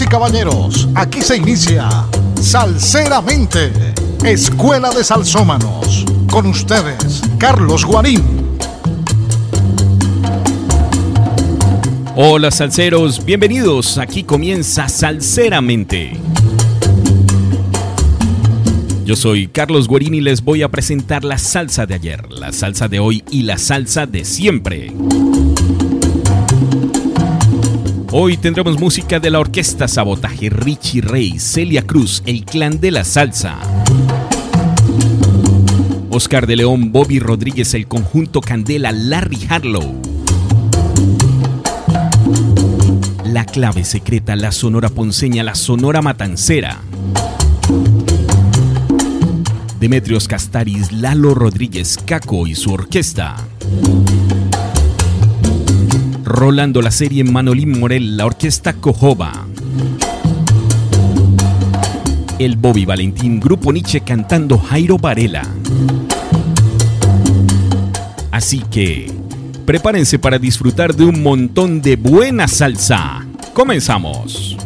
Y caballeros, aquí se inicia Salseramente, Escuela de Salsómanos. Con ustedes, Carlos Guarín. Hola salseros, bienvenidos. Aquí comienza Salseramente. Yo soy Carlos Guarín y les voy a presentar la salsa de ayer, la salsa de hoy y la salsa de siempre. Hoy tendremos música de la orquesta Sabotaje, Richie Rey, Celia Cruz, El Clan de la Salsa. Oscar de León, Bobby Rodríguez, el conjunto Candela, Larry Harlow. La clave secreta, la sonora ponceña, la sonora matancera. Demetrios Castaris, Lalo Rodríguez, Caco y su orquesta. Rolando la serie Manolín Morel, la orquesta Cojoba. El Bobby Valentín, Grupo Nietzsche cantando Jairo Varela. Así que, prepárense para disfrutar de un montón de buena salsa. Comenzamos.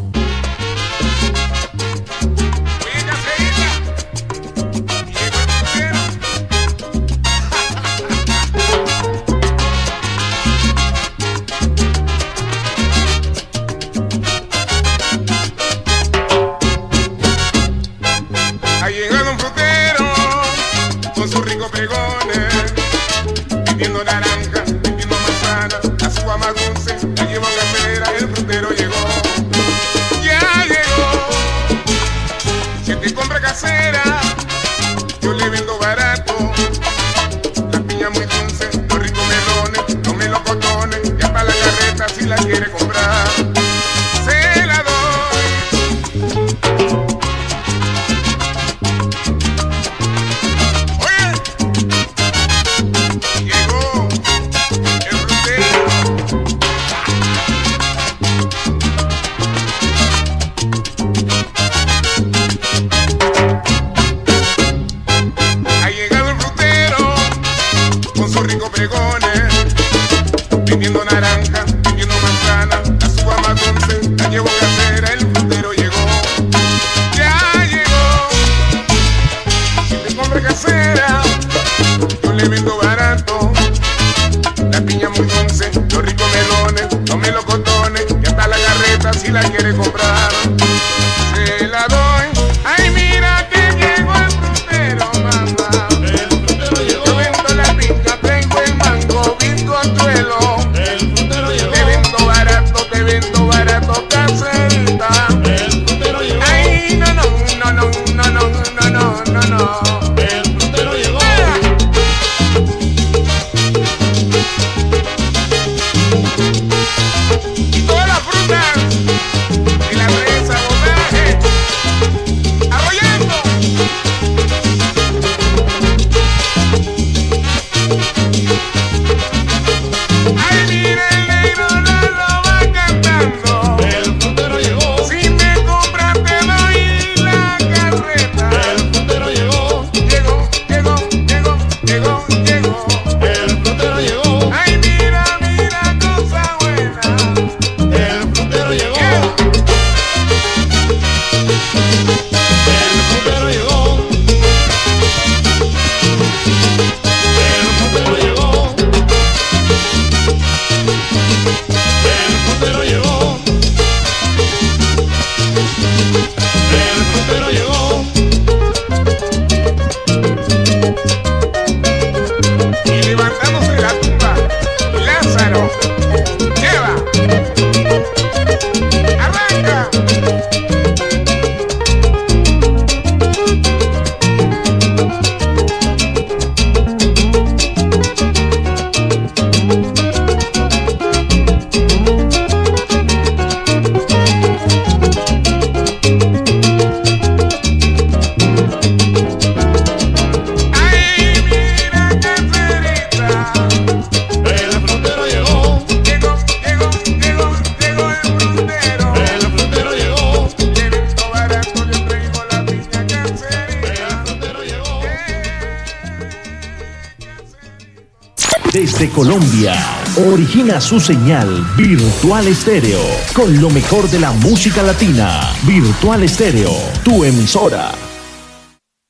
Su señal Virtual Estéreo con lo mejor de la música latina. Virtual Estéreo, tu emisora.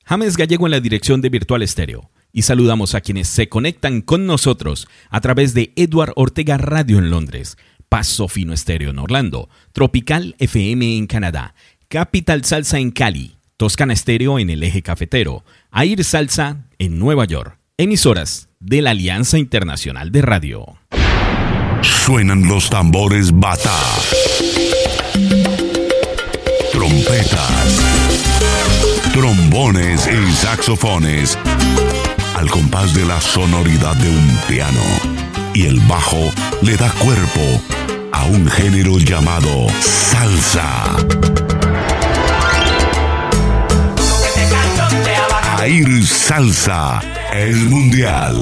James Gallego en la dirección de Virtual Estéreo. Y saludamos a quienes se conectan con nosotros a través de Edward Ortega Radio en Londres, Paso Fino Estéreo en Orlando, Tropical FM en Canadá, Capital Salsa en Cali, Toscana Estéreo en el eje cafetero, Air Salsa en Nueva York. Emisoras de la Alianza Internacional de Radio. Suenan los tambores bata. Trompetas. Trombones y saxofones. Al compás de la sonoridad de un piano. Y el bajo le da cuerpo a un género llamado salsa. Air Salsa es mundial.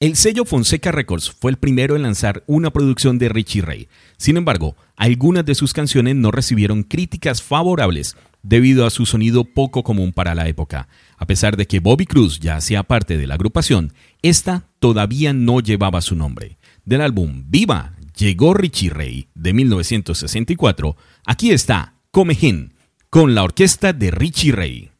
El sello Fonseca Records fue el primero en lanzar una producción de Richie Ray. Sin embargo, algunas de sus canciones no recibieron críticas favorables debido a su sonido poco común para la época. A pesar de que Bobby Cruz ya hacía parte de la agrupación, esta todavía no llevaba su nombre. Del álbum Viva llegó Richie Ray de 1964. Aquí está Comején con la orquesta de Richie Ray.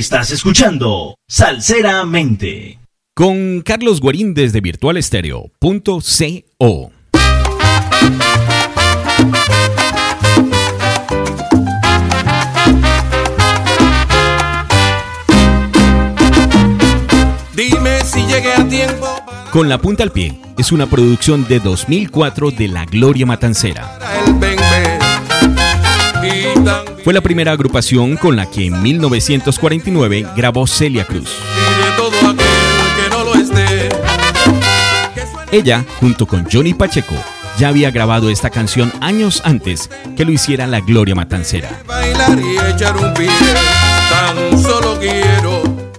Estás escuchando Salseramente. Con Carlos Guarín desde virtualestereo.co. Dime si llegué a tiempo Con la punta al pie es una producción de 2004 de La Gloria Matancera. Fue la primera agrupación con la que en 1949 grabó Celia Cruz. Ella, junto con Johnny Pacheco, ya había grabado esta canción años antes que lo hiciera la Gloria Matancera.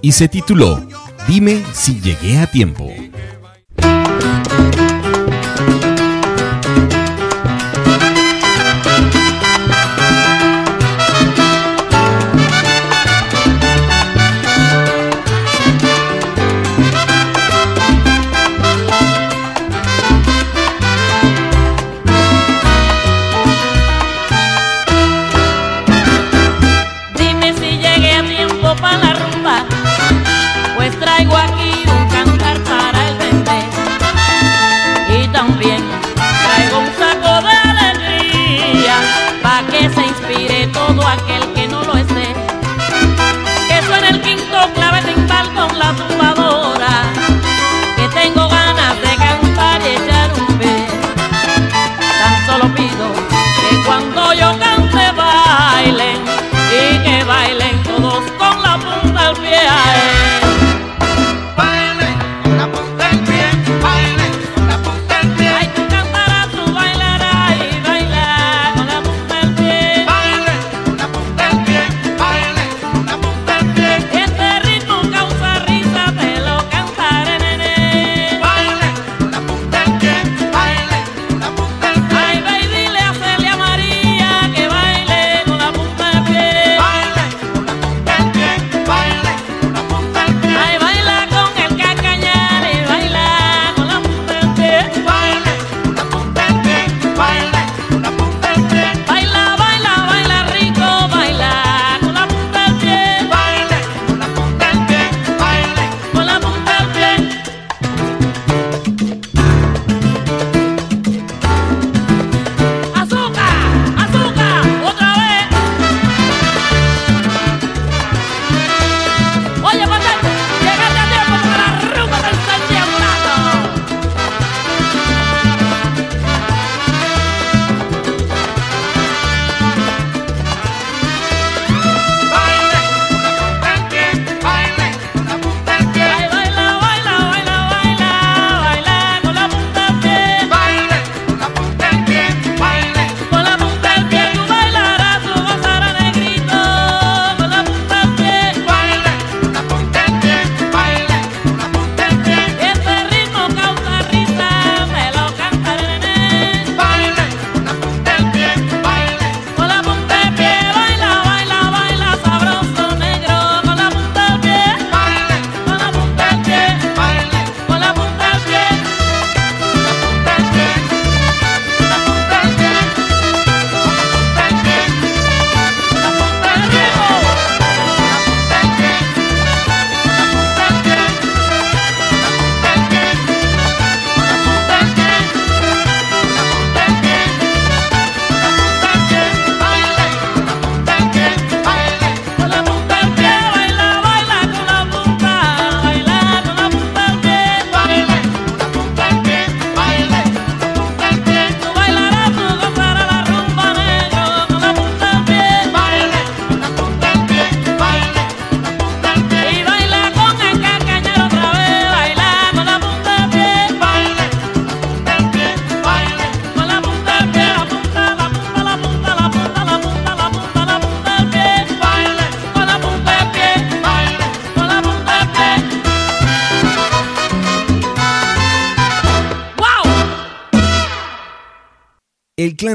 Y se tituló Dime si llegué a tiempo.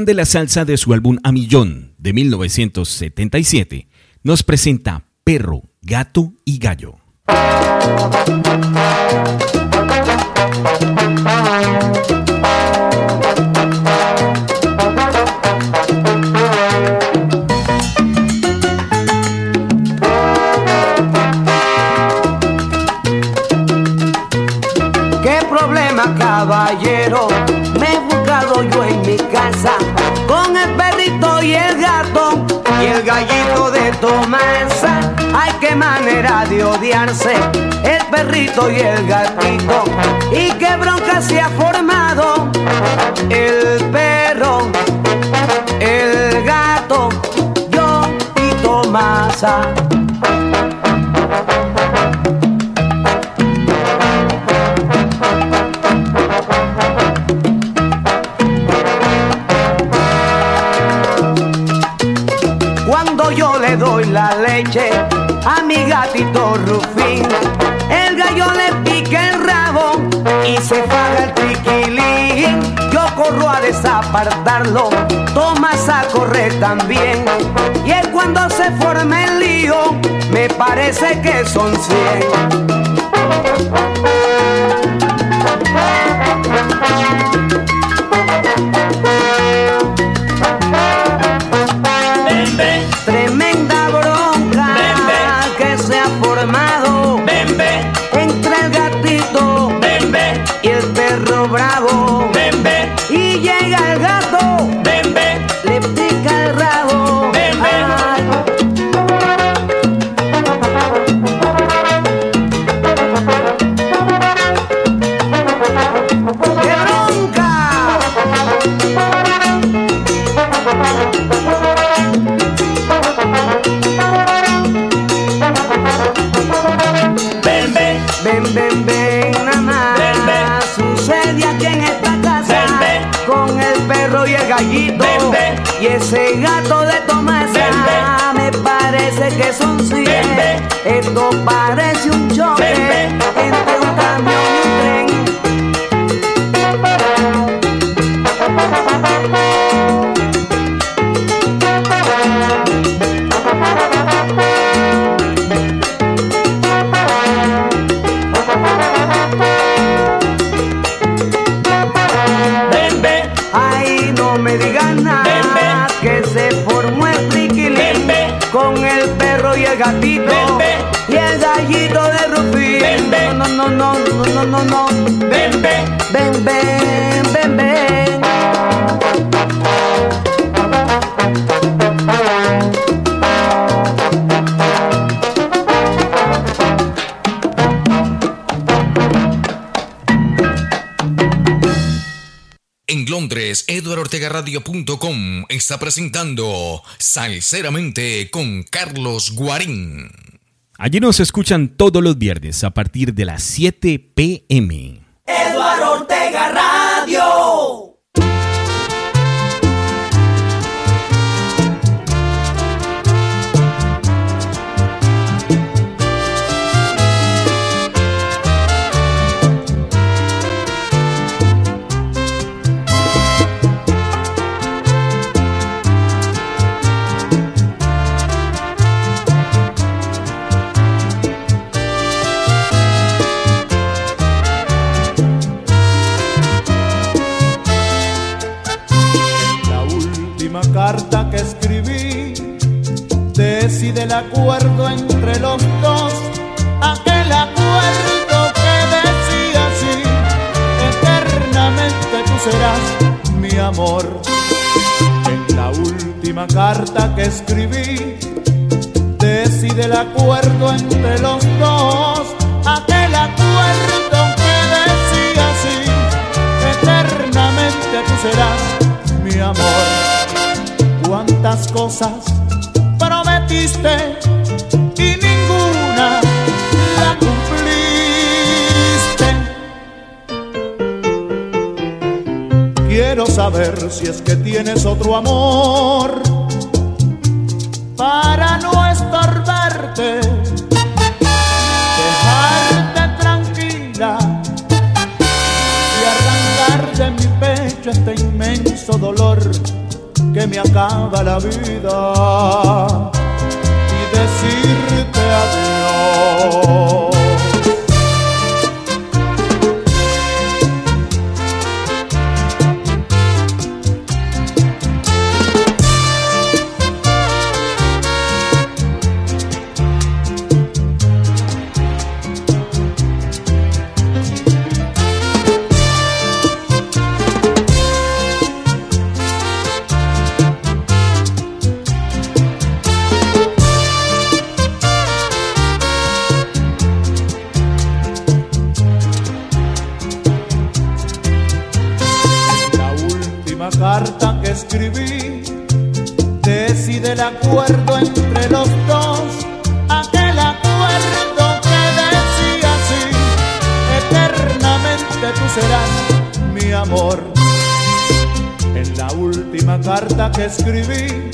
de la salsa de su álbum A Millón de 1977, nos presenta Perro, Gato y Gallo. el perrito y el gatito. Y qué bronca se ha formado el perro, el gato, yo y Tomasa. Cuando yo le doy la leche, a mi gatito Rufín. El gallo le pica el rabo y se paga el triquilín. Yo corro a desapartarlo, Tomas a correr también. Y él cuando se forme el lío, me parece que son cien. Esto parece un no, no, no, no, no. ven, ven. Ven, ven, ven, ven. En Londres, eduardortegaradio.com está presentando Salceramente con Carlos Guarín. Allí nos escuchan todos los viernes a partir de las 7 pm. Eduardo Ortega Radio. Decide el acuerdo entre los dos, aquel acuerdo que decía así, eternamente tú serás mi amor. En la última carta que escribí decide el acuerdo entre los dos, aquel acuerdo que decía así, eternamente tú serás mi amor. Cuántas cosas y ninguna la cumpliste. Quiero saber si es que tienes otro amor para no estorbarte, dejarte tranquila y arrancar de mi pecho este inmenso dolor que me acaba la vida decirte adiós. Que escribí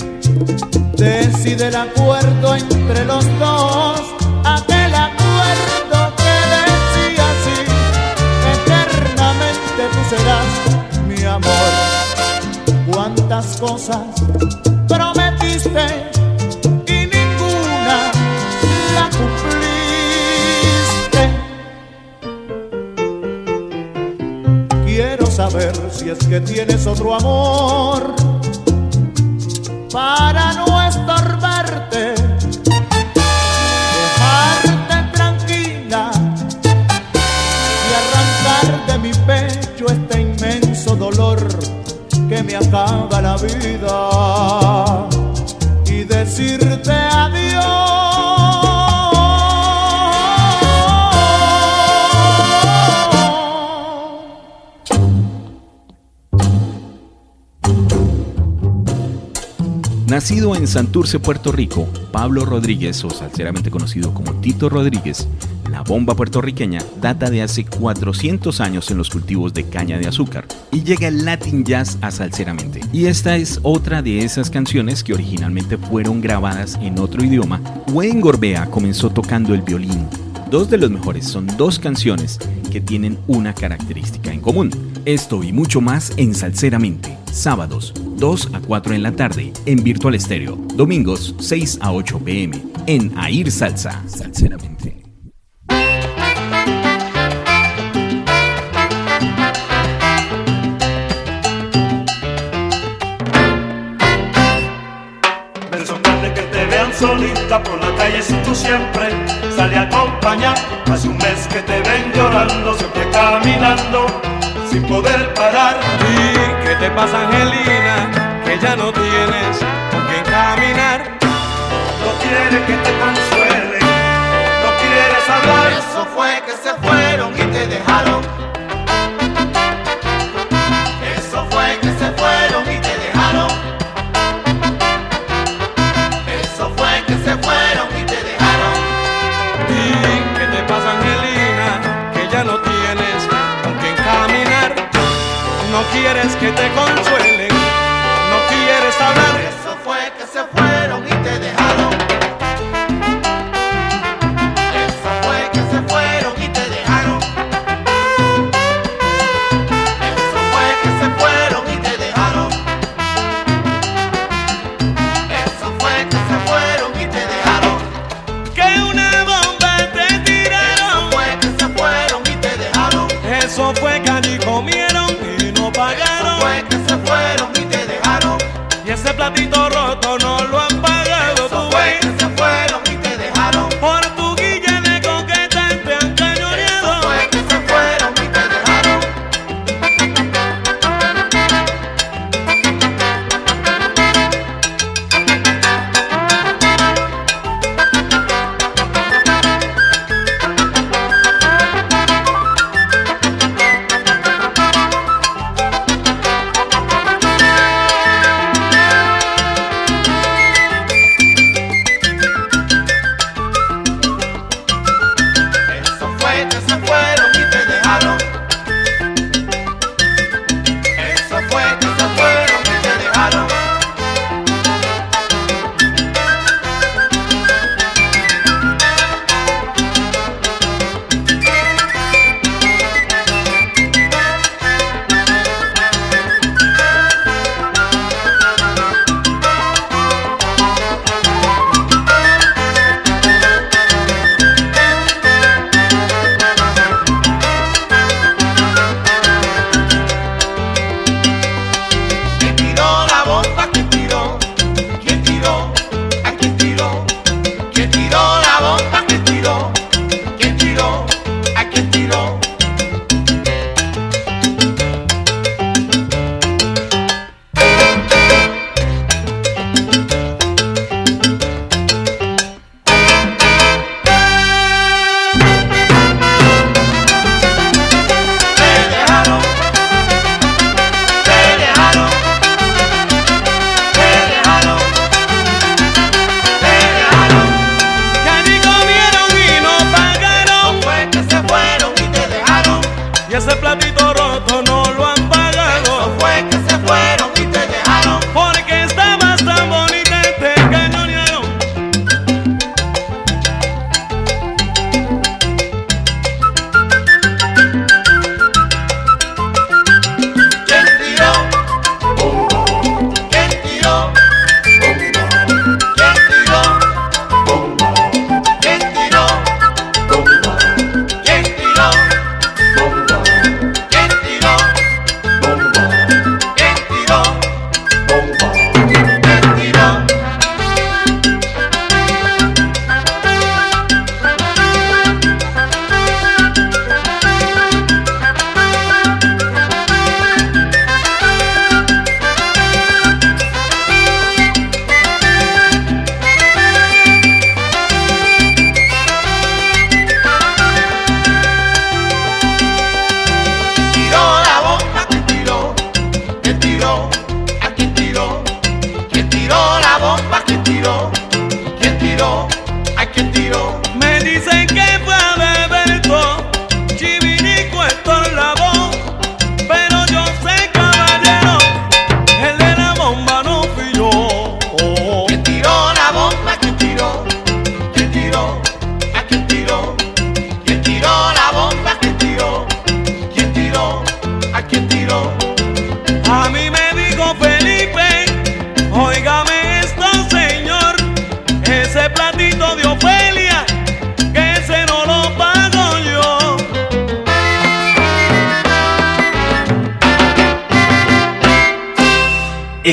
Santurce, Puerto Rico, Pablo Rodríguez, o salceramente conocido como Tito Rodríguez, la bomba puertorriqueña data de hace 400 años en los cultivos de caña de azúcar y llega el Latin Jazz a salseramente. Y esta es otra de esas canciones que originalmente fueron grabadas en otro idioma. Wayne Gorbea comenzó tocando el violín. Dos de los mejores son dos canciones que tienen una característica en común. Esto y mucho más en Salseramente, sábados 2 a 4 en la tarde en Virtual Estéreo. Domingos 6 a 8 pm en Air Salsa. Salseramente. Me sorprende que te vean solita por la calle si tú siempre sale a acompañar. Hace un mes que te ven llorando, siempre caminando sin poder parar. ¿Qué te pasa, Angelina? Que ya no tienes con quien caminar. No quieres que te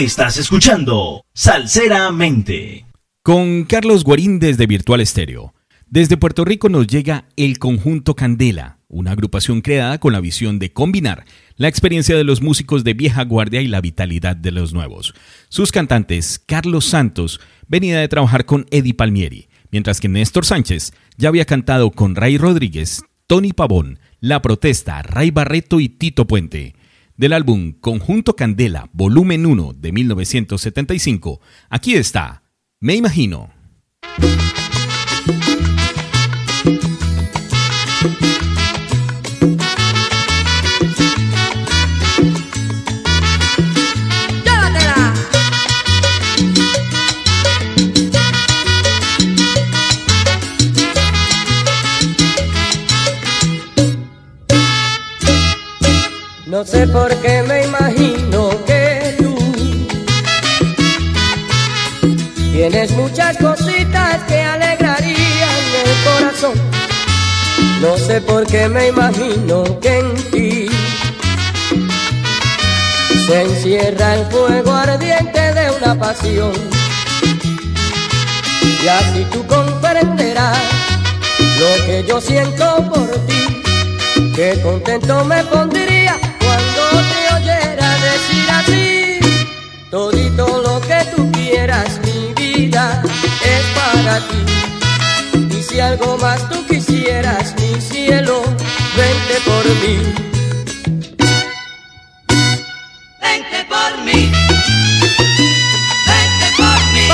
Estás escuchando Salseramente. Con Carlos Guarín desde Virtual Estéreo. Desde Puerto Rico nos llega el conjunto Candela, una agrupación creada con la visión de combinar la experiencia de los músicos de vieja guardia y la vitalidad de los nuevos. Sus cantantes, Carlos Santos, venía de trabajar con Eddie Palmieri, mientras que Néstor Sánchez ya había cantado con Ray Rodríguez, Tony Pavón, La Protesta, Ray Barreto y Tito Puente. Del álbum Conjunto Candela, volumen 1 de 1975, aquí está, Me Imagino. No sé por qué me imagino que tú tienes muchas cositas que alegrarían el corazón. No sé por qué me imagino que en ti se encierra el fuego ardiente de una pasión. Y así tú comprenderás lo que yo siento por ti, que contento me pondría todito lo que tú quieras, mi vida es para ti. Y si algo más tú quisieras, mi cielo, vente por mí. Vente por mí. Vente por mí.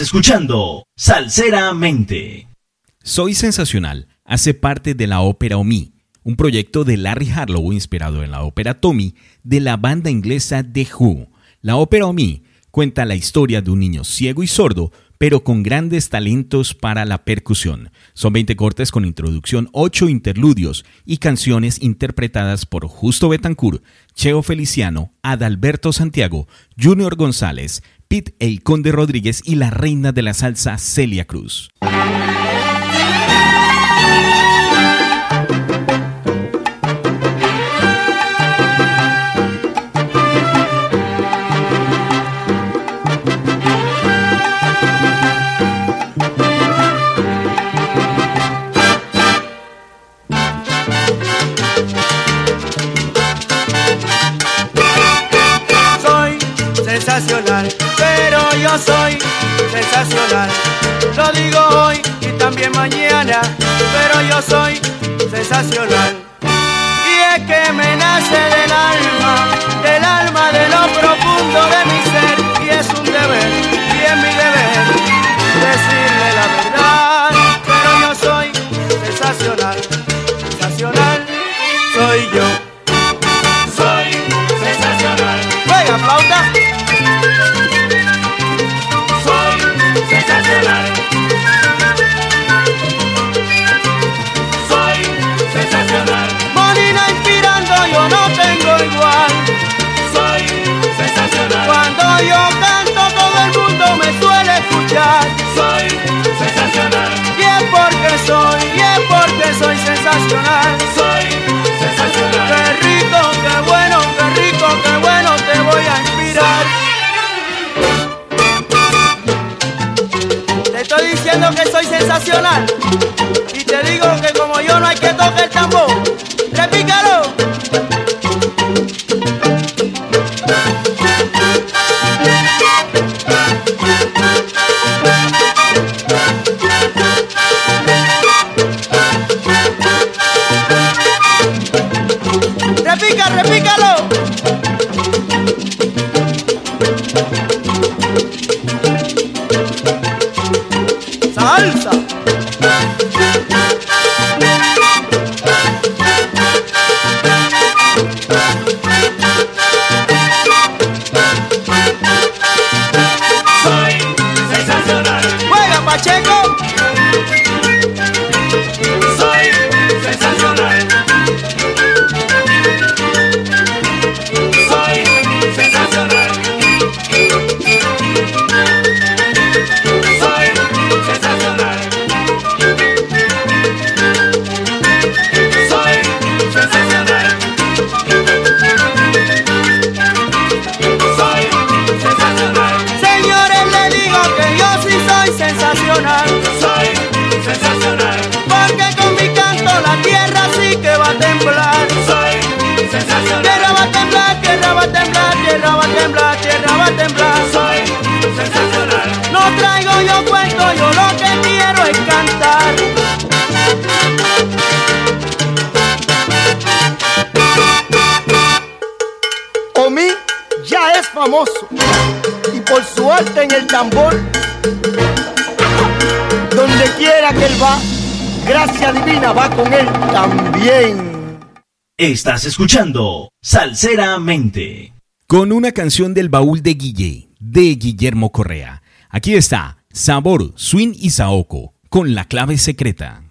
Escuchando Salseramente. Soy Sensacional hace parte de la ópera Omi, un proyecto de Larry Harlow inspirado en la ópera Tommy de la banda inglesa The Who. La ópera Omi cuenta la historia de un niño ciego y sordo, pero con grandes talentos para la percusión. Son 20 cortes con introducción, 8 interludios y canciones interpretadas por Justo Betancourt, Cheo Feliciano, Adalberto Santiago, Junior González, Pete El Conde Rodríguez y la reina de la salsa Celia Cruz. Yo soy sensacional. Lo digo hoy y también mañana, pero yo soy sensacional. Y es que me nace del alma, del alma de lo profundo de mi ser. Y es un deber, y es mi deber, decirle la verdad. Pero yo soy sensacional, sensacional. Y te digo tambor, donde quiera que él va, gracia divina va con él también. Estás escuchando Salseramente. Con una canción del baúl de Guille, de Guillermo Correa. Aquí está, Sabor, Swing y Saoco, con la clave secreta.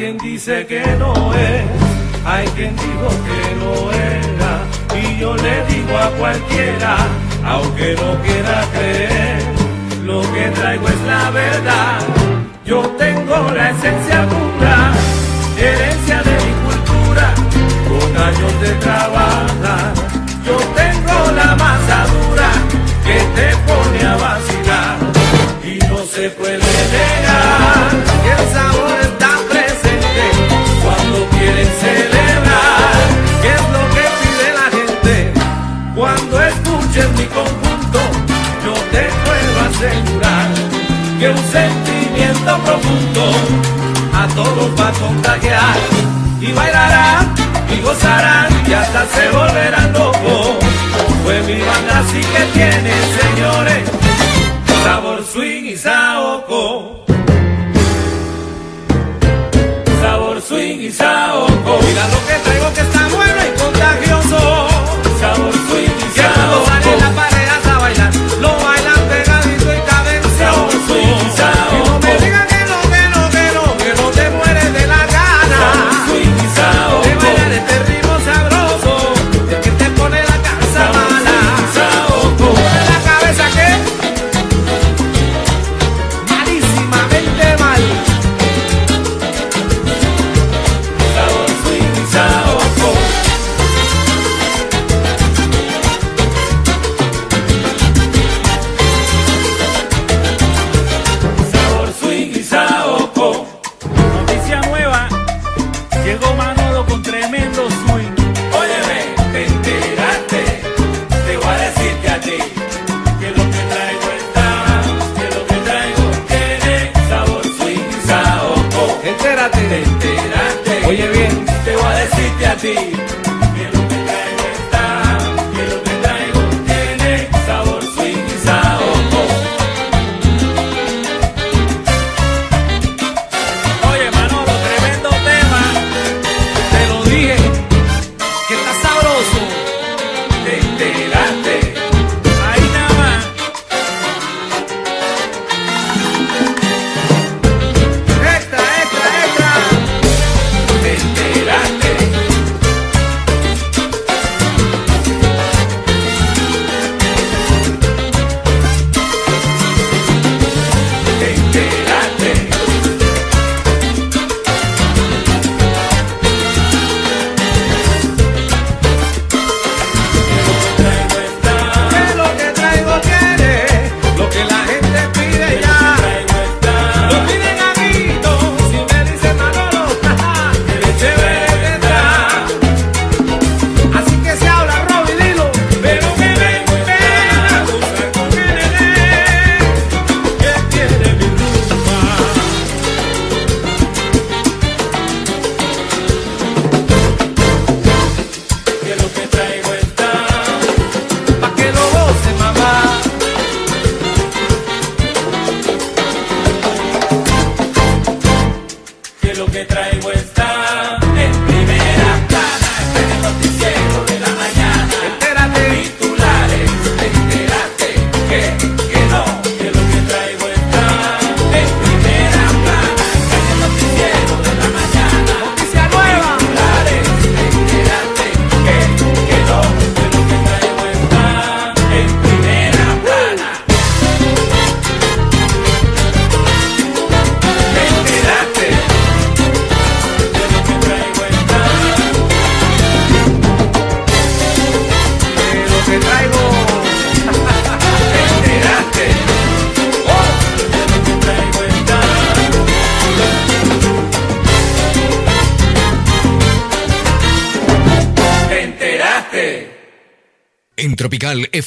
Quien dice que no es, hay quien dijo que no era, y yo le digo a cualquiera, aunque no quiera creer, lo que traigo es la verdad. Yo tengo la esencia pura, herencia de mi cultura, con años de trabajar. Yo tengo la masa dura que te pone a vacilar y no se puede negar conjunto, yo te puedo asegurar que un sentimiento profundo a todos va a contagiar y bailarán y gozarán y hasta se volverán locos. Pues mi banda sí que tiene, señores, sabor swing y saoco. Sabor swing y saoco. Mira lo que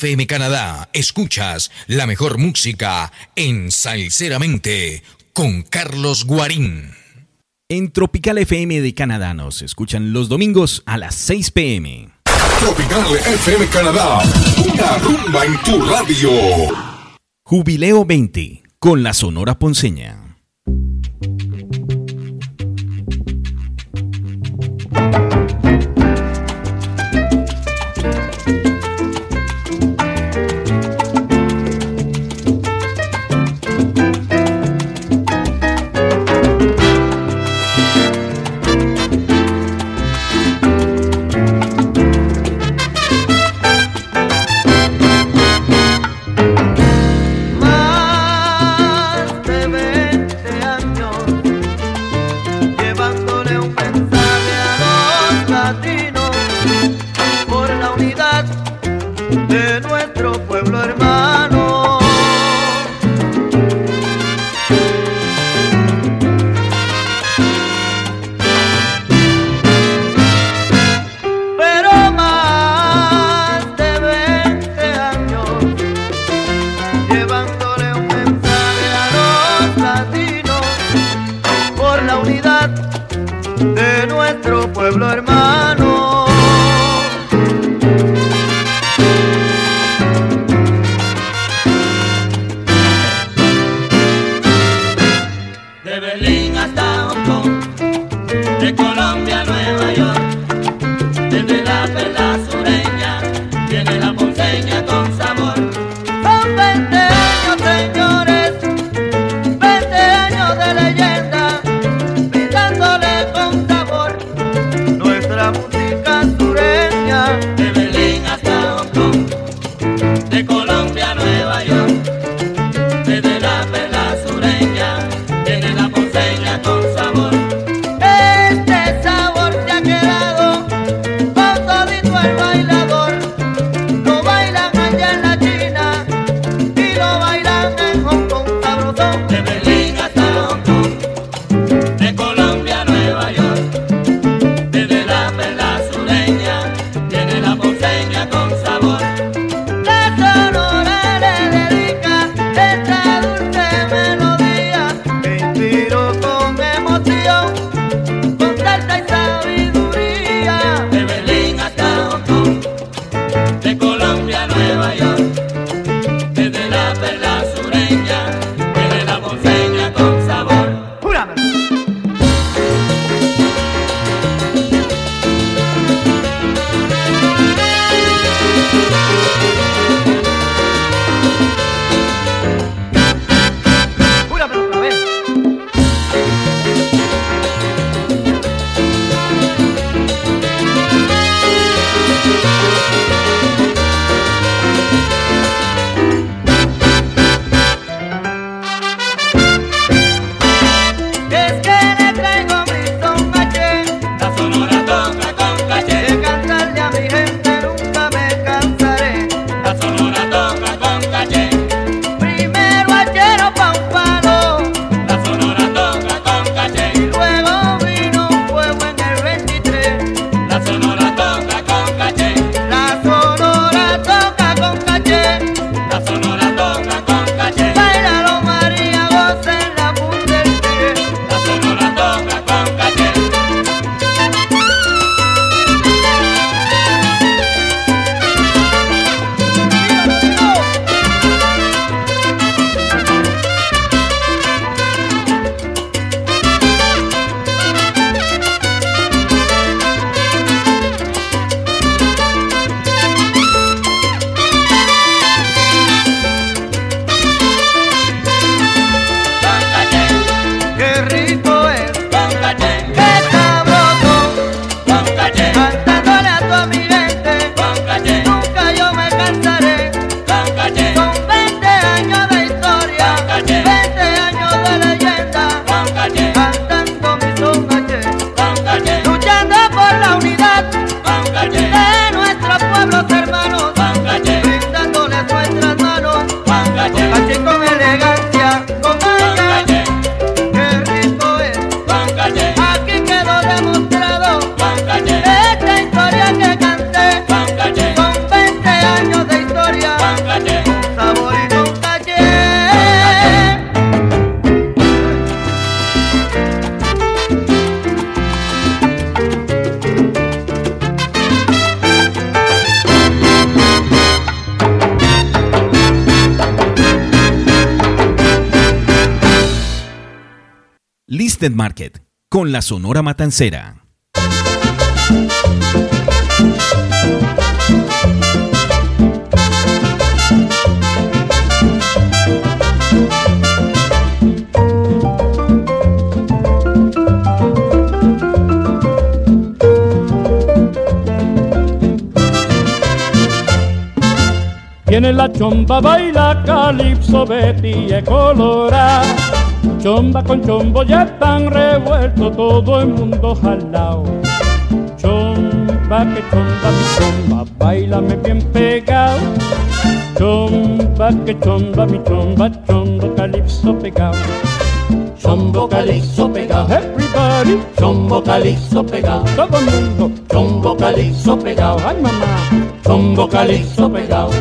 FM Canadá, escuchas la mejor música en Salceramente con Carlos Guarín. En Tropical FM de Canadá nos escuchan los domingos a las 6 pm. Tropical FM Canadá, una rumba en tu radio. Jubileo 20 con la Sonora Ponceña. Market con la Sonora Matancera. Tiene la chomba, baila calipso, Betty colorada Chomba con chombo ya están revuelto todo el mundo jalao. Chomba que chomba mi chomba, bailame bien pegado. Chomba que chomba mi chomba, chombo calipso pegado. Chombo calipso pegado. Everybody. Chombo calipso pegado. Todo el mundo. Chombo calipso pegado. Ay mamá. Chombo calipso pegado.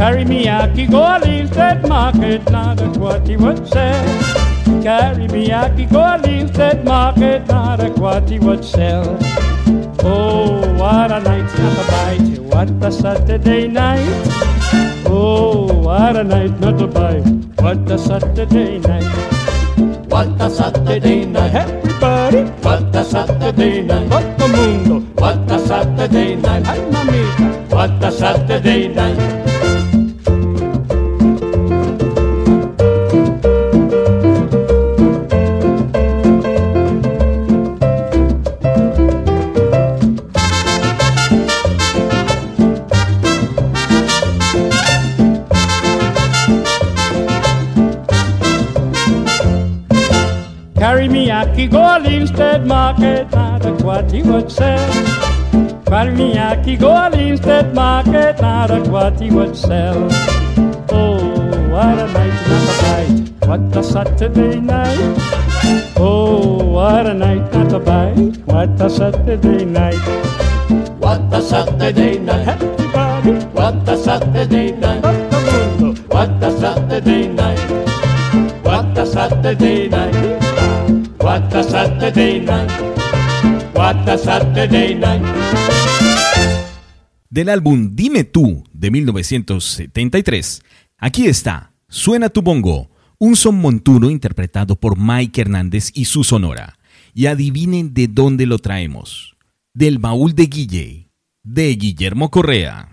Carry me out, go a little market, now that's what he would. Carry me, I could go and instead market, not a quart he would sell. Oh, what a night, not a bite, what a Saturday night. Oh, what a night, not a bite, what a Saturday night. What a Saturday night, everybody. What a Saturday night, what the mundo. What a Saturday night, ay mamita. What a Saturday night. He would sell. Carry me, I could go al instead market, not a quart he would sell. Oh, what a night, not a bite, what a Saturday night. Oh, what a night, not a bite, what a Saturday night. What a Saturday night, everybody. What a Saturday night, what a Saturday night. What a Saturday night. What a Saturday night. Night. Del álbum Dime tú de 1973, aquí está Suena tu bongo, un son montuno interpretado por Mike Hernández y su sonora. Y adivinen de dónde lo traemos. Del baúl de Guille, de Guillermo Correa.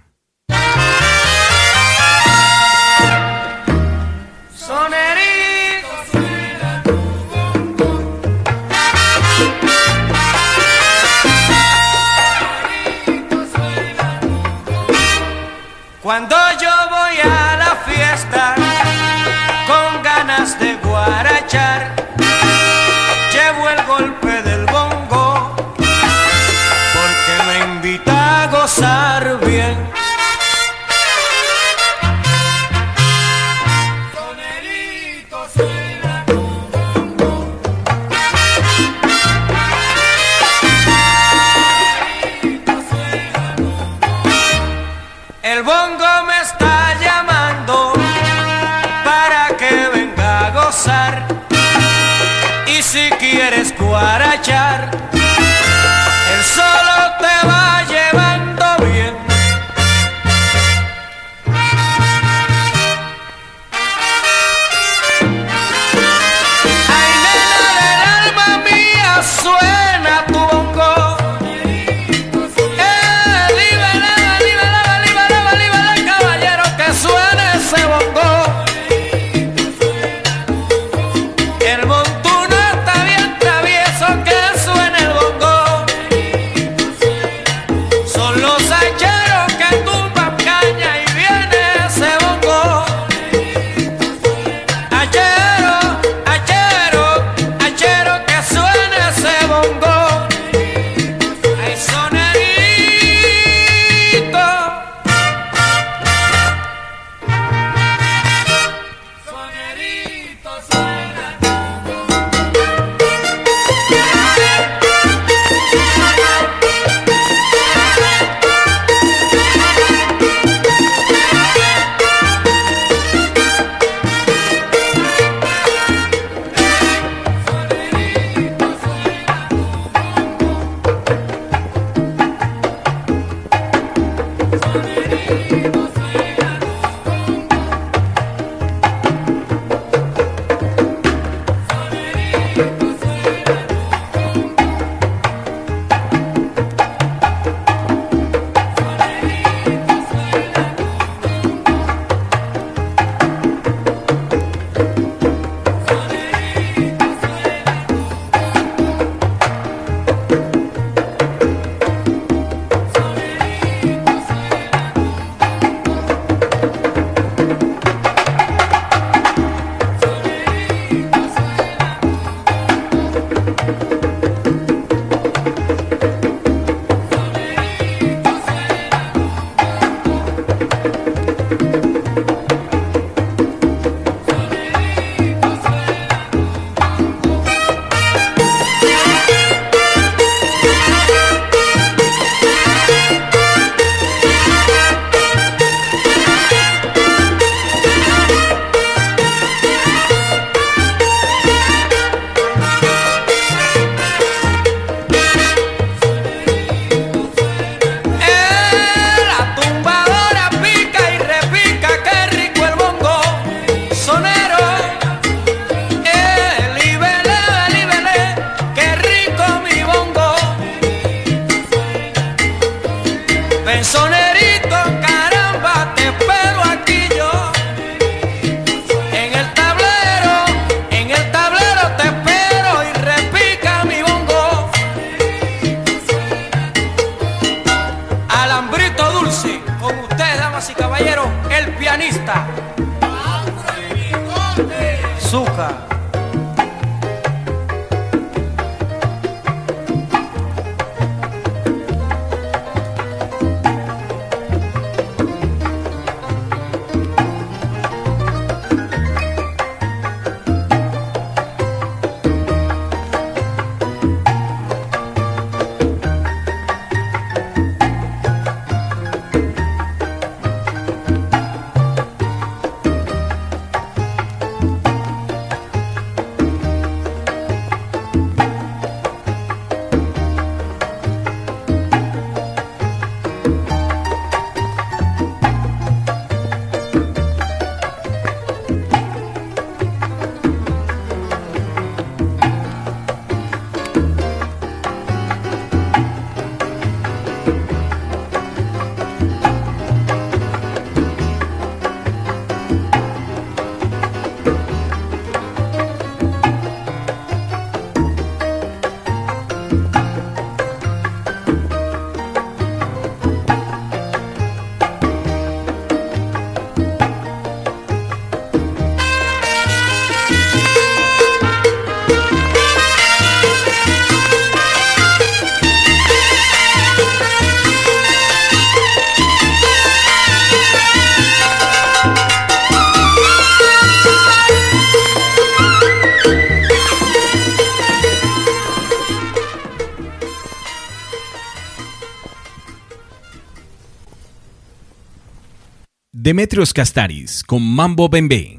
Demetrios Castaris con Mambo Bembe.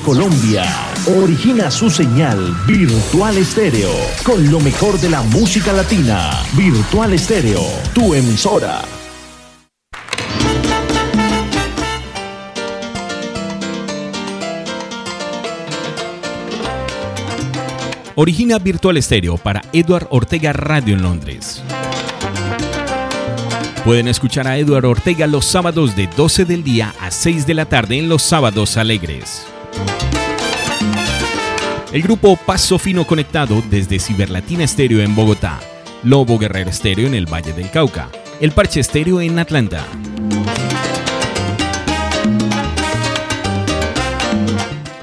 Colombia, origina su señal Virtual Estéreo con lo mejor de la música latina. Virtual Estéreo, tu emisora. Origina Virtual Estéreo para Edward Ortega Radio en Londres. Pueden escuchar a Edward Ortega los sábados de 12 del día a 6 de la tarde en los sábados alegres. El grupo Paso Fino Conectado desde Ciberlatina Estéreo en Bogotá, Lobo Guerrero Estéreo en el Valle del Cauca, El Parche Estéreo en Atlanta.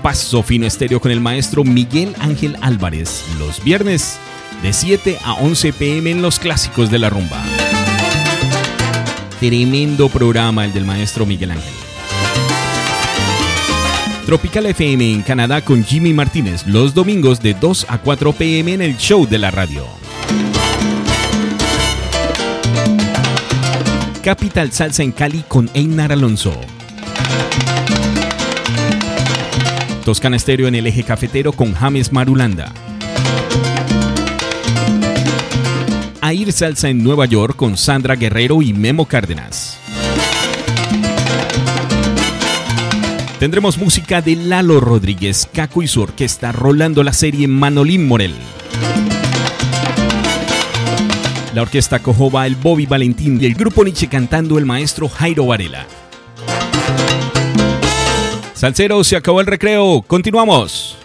Paso Fino Estéreo con el maestro Miguel Ángel Álvarez, los viernes de 7 a 11 pm en los clásicos de la rumba. Tremendo programa el del maestro Miguel Ángel. Tropical FM en Canadá con Jimmy Martínez los domingos de 2 a 4 pm en el show de la radio. Capital Salsa en Cali con Einar Alonso. Toscana Estéreo en el eje cafetero con James Marulanda. Air Salsa en Nueva York con Sandra Guerrero y Memo Cárdenas. Tendremos música de Lalo Rodríguez, Caco y su orquesta rolando la serie Manolín Morel. La orquesta Cojoba, el Bobby Valentín y el grupo Nietzsche cantando el maestro Jairo Varela. Salcero, se acabó el recreo. Continuamos.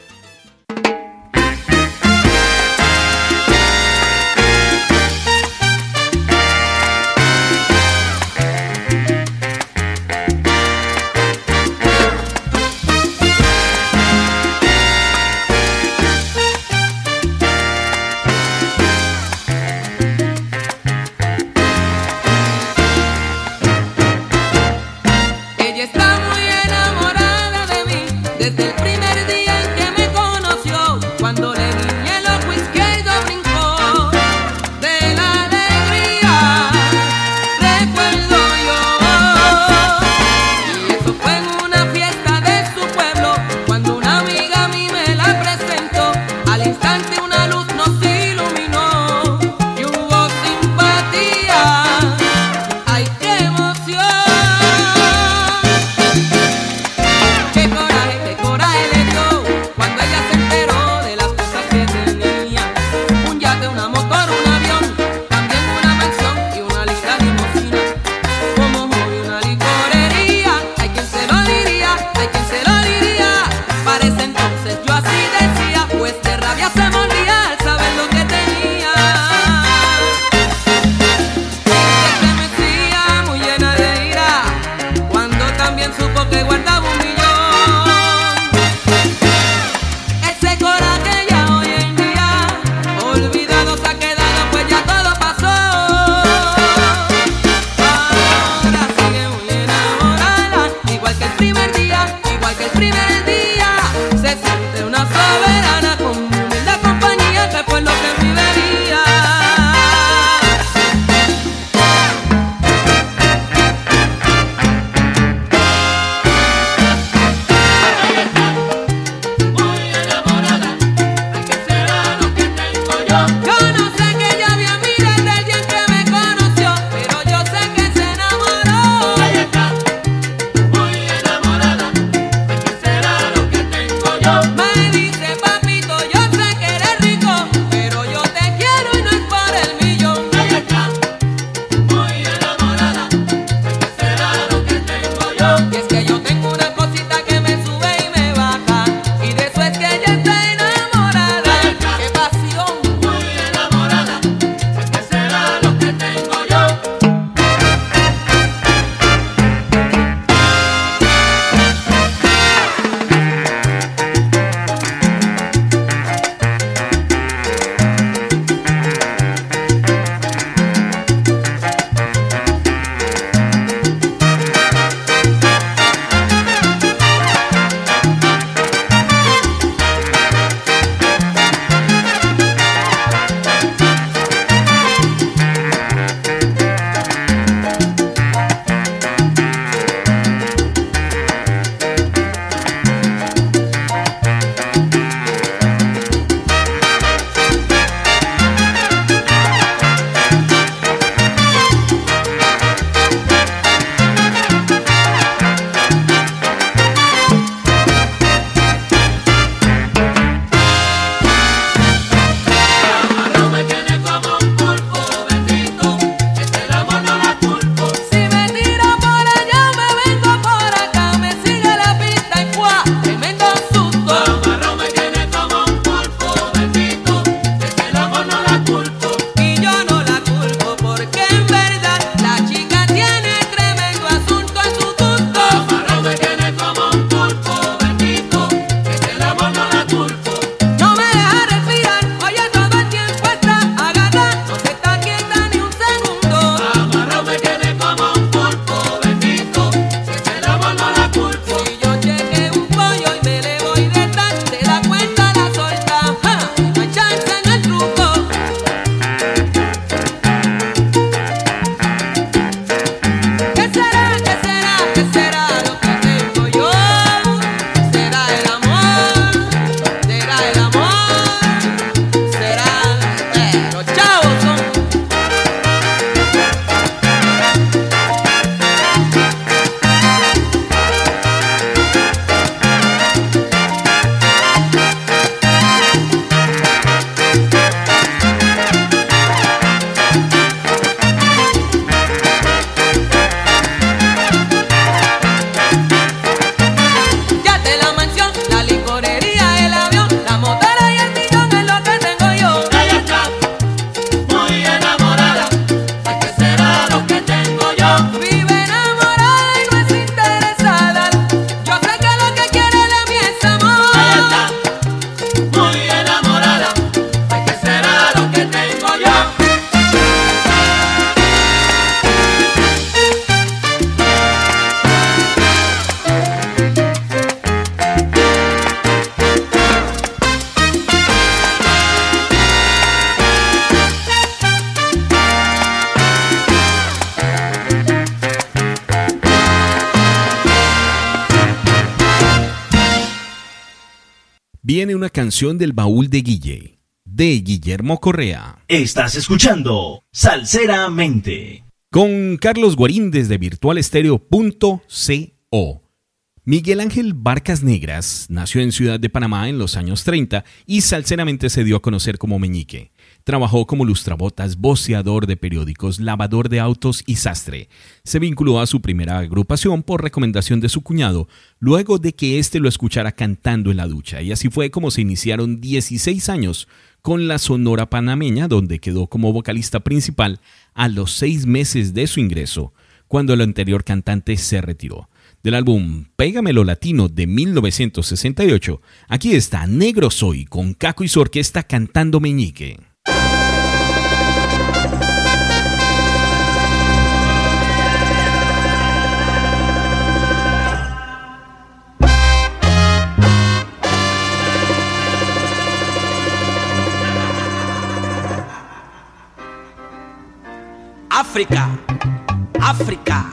Canción del baúl de Guille, de Guillermo Correa. Estás escuchando Salseramente. Con Carlos Guarín desde virtualestereo.co. Miguel Ángel Barcas Negras nació en Ciudad de Panamá en los años 30 y salseramente se dio a conocer como Meñique. Trabajó como lustrabotas, voceador de periódicos, lavador de autos y sastre. Se vinculó a su primera agrupación por recomendación de su cuñado, luego de que éste lo escuchara cantando en la ducha, y así fue como se iniciaron 16 años con la Sonora Panameña, donde quedó como vocalista principal a los seis meses de su ingreso, cuando el anterior cantante se retiró. Del álbum Pégamelo Latino de 1968, aquí está Negro Soy con Caco y su orquesta cantando Meñique. África, África.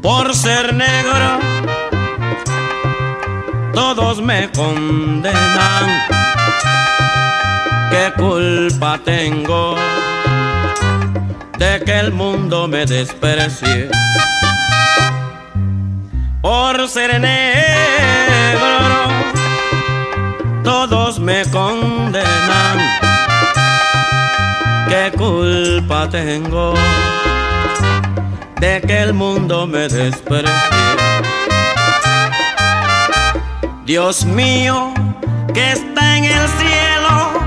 Por ser negro, todos me condenan. ¿Qué culpa tengo de que el mundo me desprecie? Por ser negro, todos me condenan. ¿Qué culpa tengo de que el mundo me desprecie? Dios mío, que está en el cielo,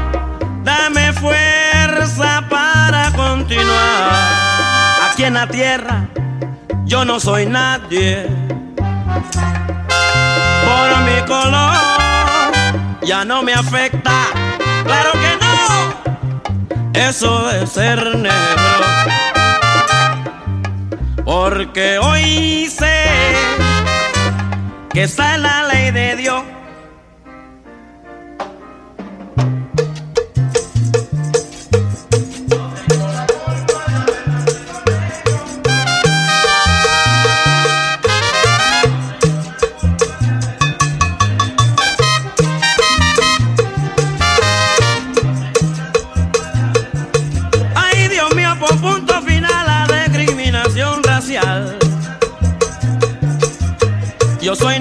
dame fuerza para continuar. Aquí en la tierra yo no soy nadie. Por mi color ya no me afecta, eso de ser negro. Porque hoy sé que está la ley de Dios. Yo soy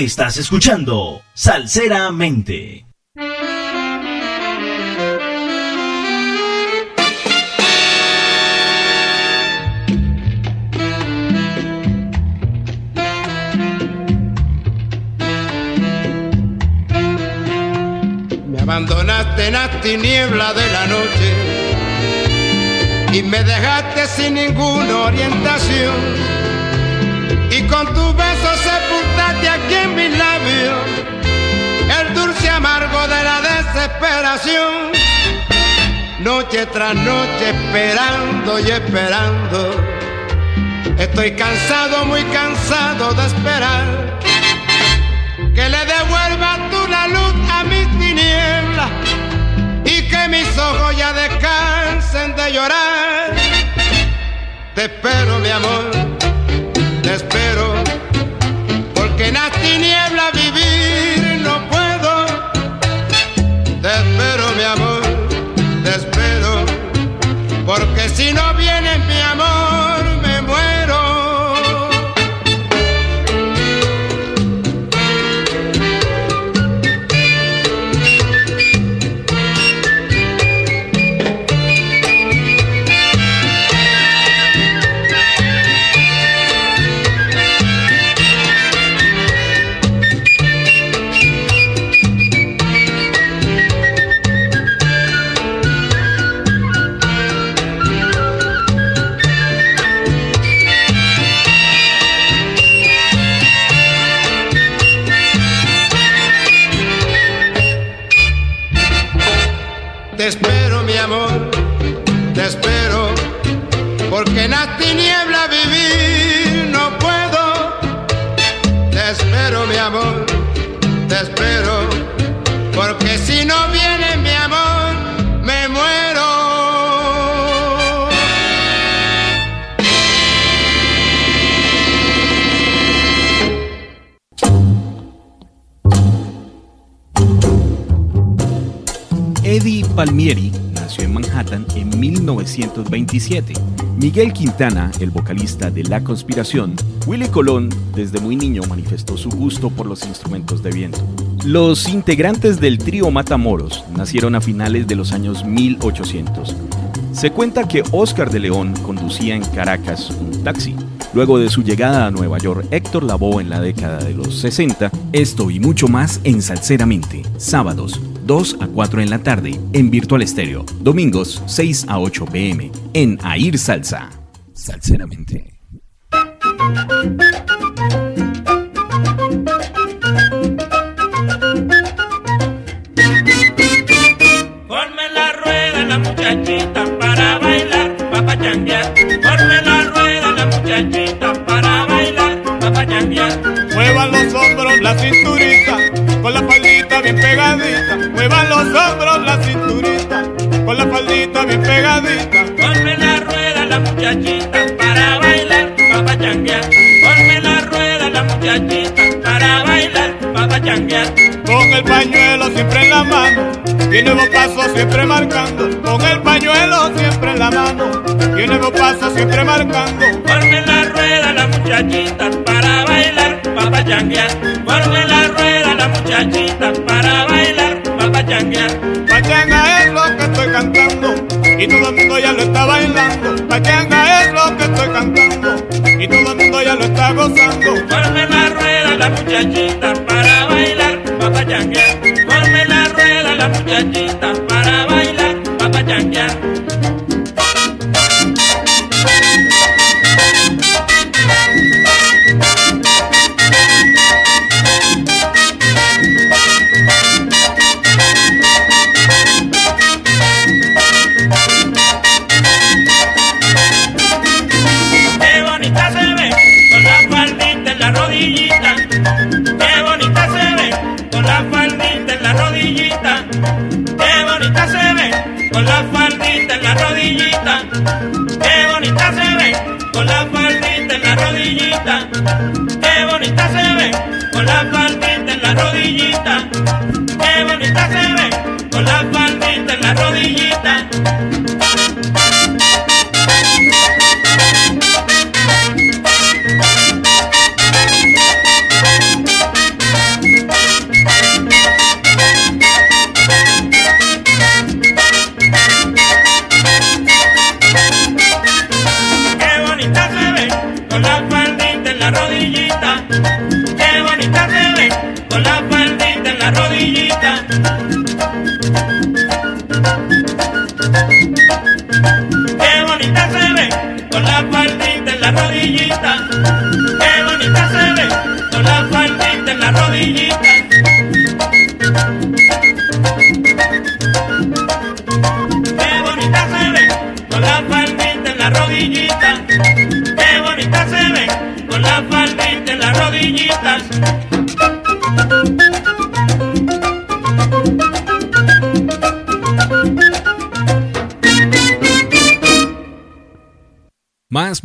Estás escuchando Salseramente. Me abandonaste en las tinieblas de la noche y me dejaste sin ninguna orientación. Y con tus besos sepultaste aquí mis labios el dulce amargo de la desesperación. Noche tras noche esperando y esperando. Estoy cansado, muy cansado de esperar que le devuelva tú la luz a mis tinieblas y que mis ojos ya descansen de llorar. Te espero, mi amor, te espero, porque en las tinieblas vivir no puedo. Te espero, mi amor, te espero, porque si no vienes, mi amor, 1927. Miguel Quintana, el vocalista de La Conspiración, Willy Colón desde muy niño manifestó su gusto por los instrumentos de viento. Los integrantes del trío Matamoros nacieron a finales de los años 1800. Se cuenta que Oscar de León conducía en Caracas un taxi. Luego de su llegada a Nueva York, Héctor Lavoe en la década de los 60. Esto y mucho más en Salseramente. Sábados, 2 a 4 en la tarde en Virtual Estéreo. Domingos, 6 a 8 pm en Air Salsa. Salseramente. El pañuelo siempre en la mano, y nuevo paso siempre marcando. Con el pañuelo siempre en la mano, y nuevo paso siempre marcando. Forme la rueda la muchachita para bailar, pa' pachanguear. Forme la rueda la muchachita para bailar, pa' pachanguear. Pachanga es lo que estoy cantando, y todo el mundo ya lo está bailando. Pachanga es lo que estoy cantando, y todo el mundo ya lo está gozando. Forme la rueda la muchachita para rueda la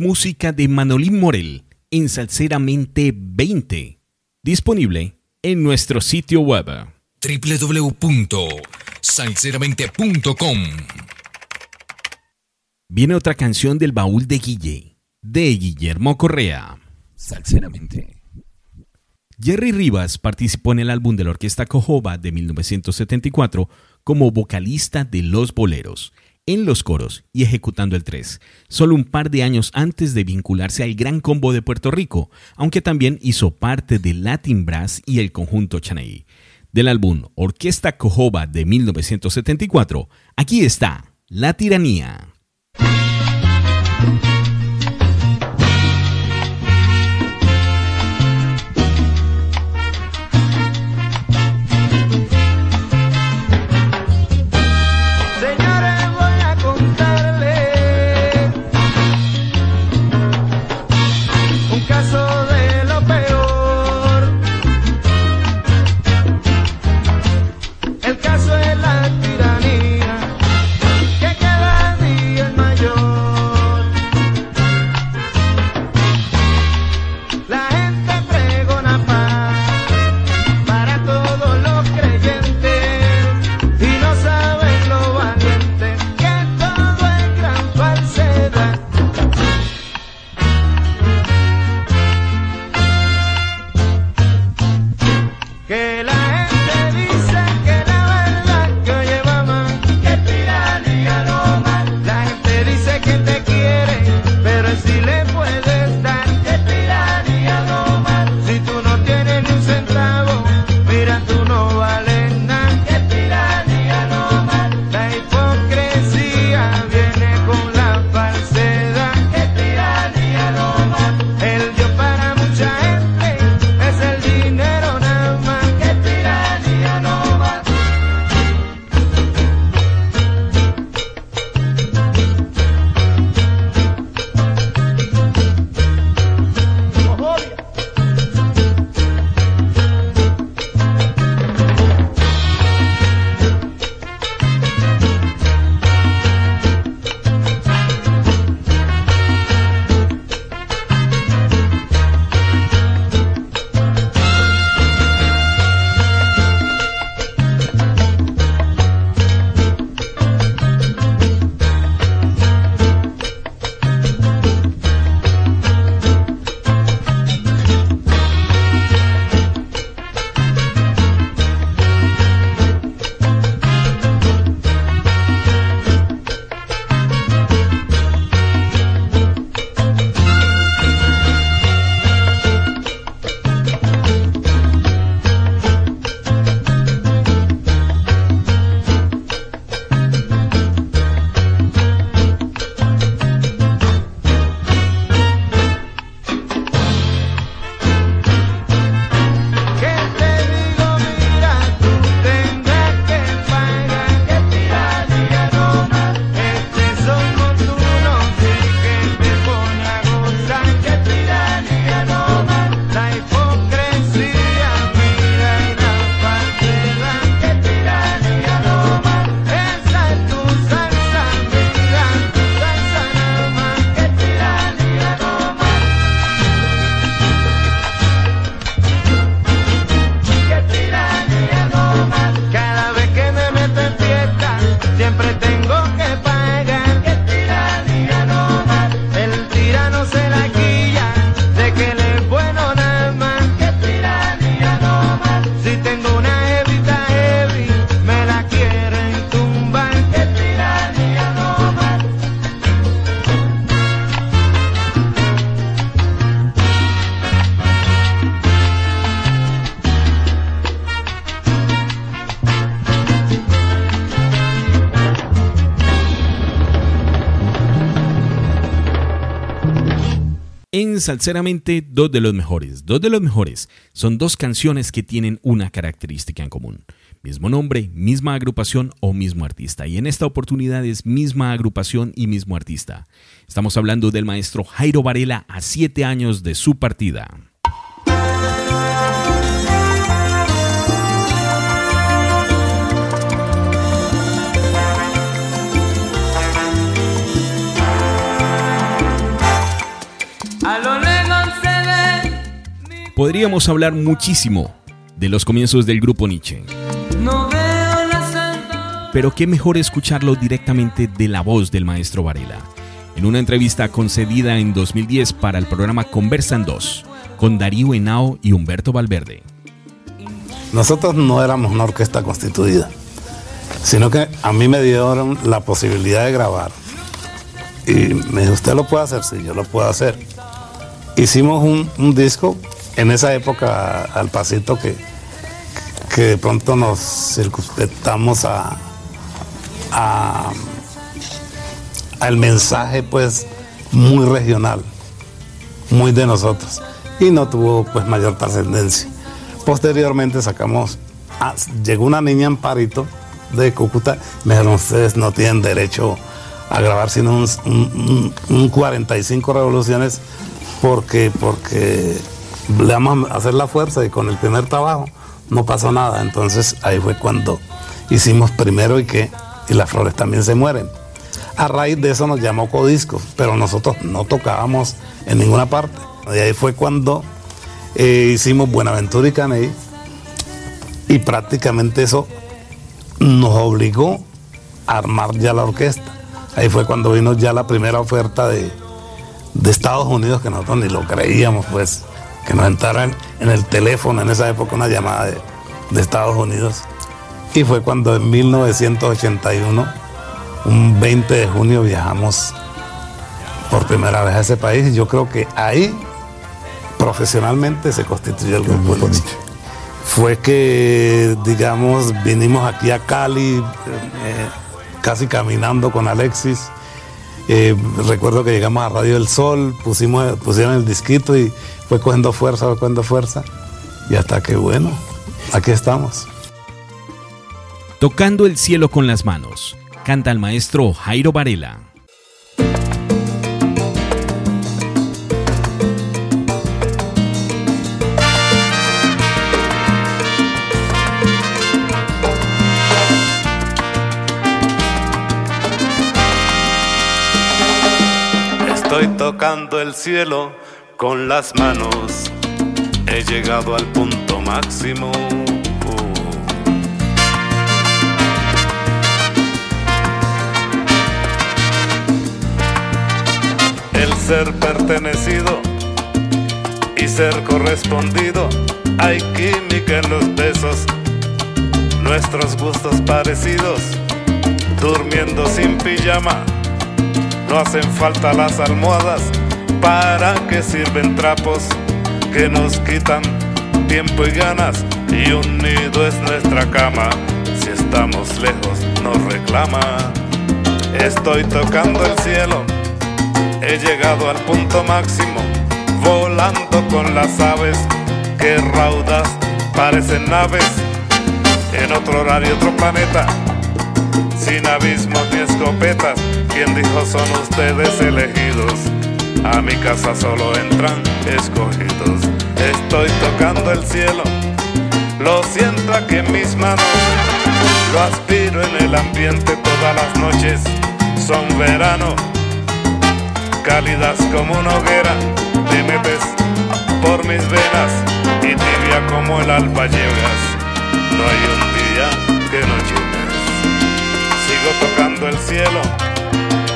música de Manolín Morel en Salseramente 20. Disponible en nuestro sitio web. www.salseramente.com Viene otra canción del baúl de Guille, de Guillermo Correa. Salseramente. Jerry Rivas participó en el álbum de la Orquesta Cojoba de 1974 como vocalista de Los Boleros, en los coros y ejecutando el 3, solo un par de años antes de vincularse al Gran Combo de Puerto Rico, aunque también hizo parte de Latin Brass y el conjunto Chaney. Del álbum Orquesta Cojoba de 1974, aquí está La Tiranía. En Salseramente, dos de los mejores. Dos de los mejores son dos canciones que tienen una característica en común. Mismo nombre, misma agrupación o mismo artista. Y en esta oportunidad es misma agrupación y mismo artista. Estamos hablando del maestro Jairo Varela a siete años de su partida. Podríamos hablar muchísimo de los comienzos del grupo Nietzsche. Pero qué mejor escucharlo directamente de la voz del maestro Varela. En una entrevista concedida en 2010 para el programa Conversan 2, con Darío Henao y Humberto Valverde. Nosotros no éramos una orquesta constituida, sino que a mí me dieron la posibilidad de grabar. Y me dijo, ¿usted lo puede hacer? Sí, yo lo puedo hacer. Hicimos un, un disco en esa época al pasito que, que de pronto nos circunspectamos a, a- al mensaje pues muy regional, muy de nosotros. Y no tuvo pues mayor trascendencia. Posteriormente sacamos, ah, llegó una niña en Parito de Cúcuta, me dijeron, ustedes no tienen derecho a grabar sino un, un- un- un 45 revoluciones porque, porque le vamos a hacer la fuerza y con el primer trabajo no pasó nada. Entonces ahí fue cuando hicimos primero y que y las flores también se mueren. A raíz de eso nos llamó Codiscos, pero nosotros no tocábamos en ninguna parte. Y ahí fue cuando eh, hicimos Buenaventura y Caney y prácticamente eso nos obligó a armar ya la orquesta. Ahí fue cuando vino ya la primera oferta de, de Estados Unidos que nosotros ni lo creíamos, pues, que nos entraran en el teléfono en esa época una llamada de, de Estados Unidos. Y fue cuando en 1981, un 20 de junio, viajamos por primera vez a ese país y yo creo que ahí profesionalmente se constituyó el grupo Nietzsche. Fue que, digamos, vinimos aquí a Cali, eh, casi caminando con Alexis. Eh, recuerdo que llegamos a Radio del Sol, pusimos, pusieron el disquito y fue cogiendo fuerza, fue cogiendo fuerza. Y hasta que, bueno, aquí estamos. Tocando el cielo con las manos, canta el maestro Jairo Varela. Estoy tocando el cielo con las manos. He llegado al punto máximo. El ser pertenecido y ser correspondido. Hay química en los besos. Nuestros gustos parecidos. Durmiendo sin pijama. No hacen falta las almohadas, ¿para qué sirven trapos que nos quitan tiempo y ganas? Y un nido es nuestra cama, si estamos lejos nos reclama. Estoy tocando el cielo, he llegado al punto máximo, volando con las aves que raudas parecen naves, en otro horario, otro planeta, sin abismos ni escopetas. ¿Quién dijo son ustedes elegidos? A mi casa solo entran escogidos. Estoy tocando el cielo, lo siento aquí en mis manos. Lo aspiro en el ambiente todas las noches. Son verano, cálidas como una hoguera. Te metes por mis venas y tibia como el alba llegas. No hay un día que no llegues. Sigo tocando el cielo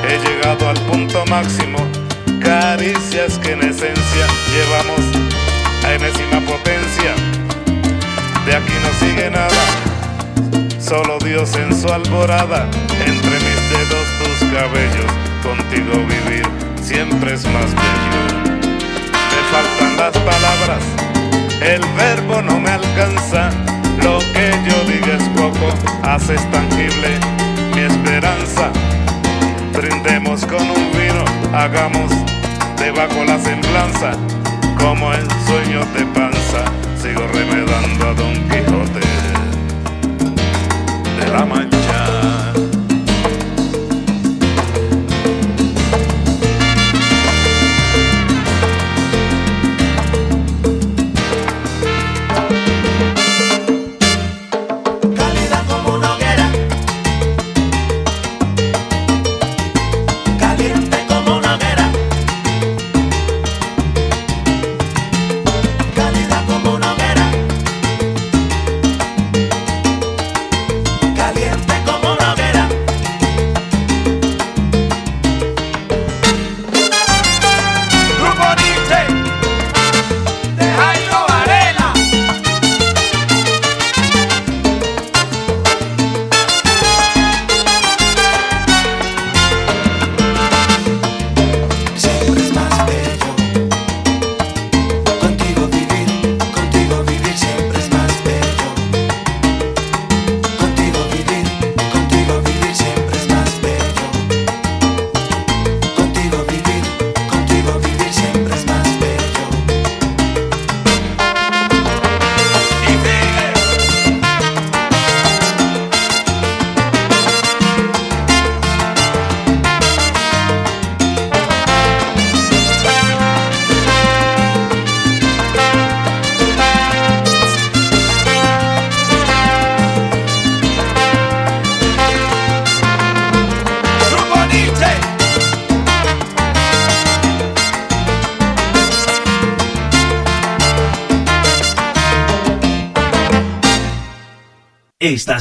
he llegado al punto máximo. Caricias que en esencia llevamos a enésima potencia. De aquí no sigue nada, solo Dios en su alborada. Entre mis dedos tus cabellos, contigo vivir siempre es más bello. Me faltan las palabras, el verbo no me alcanza. Lo que yo diga es poco, haces tangible mi esperanza brindemos con un vino, hagamos debajo la semblanza, como en sueños de panza, sigo remedando a Don Quijote de la Mancha.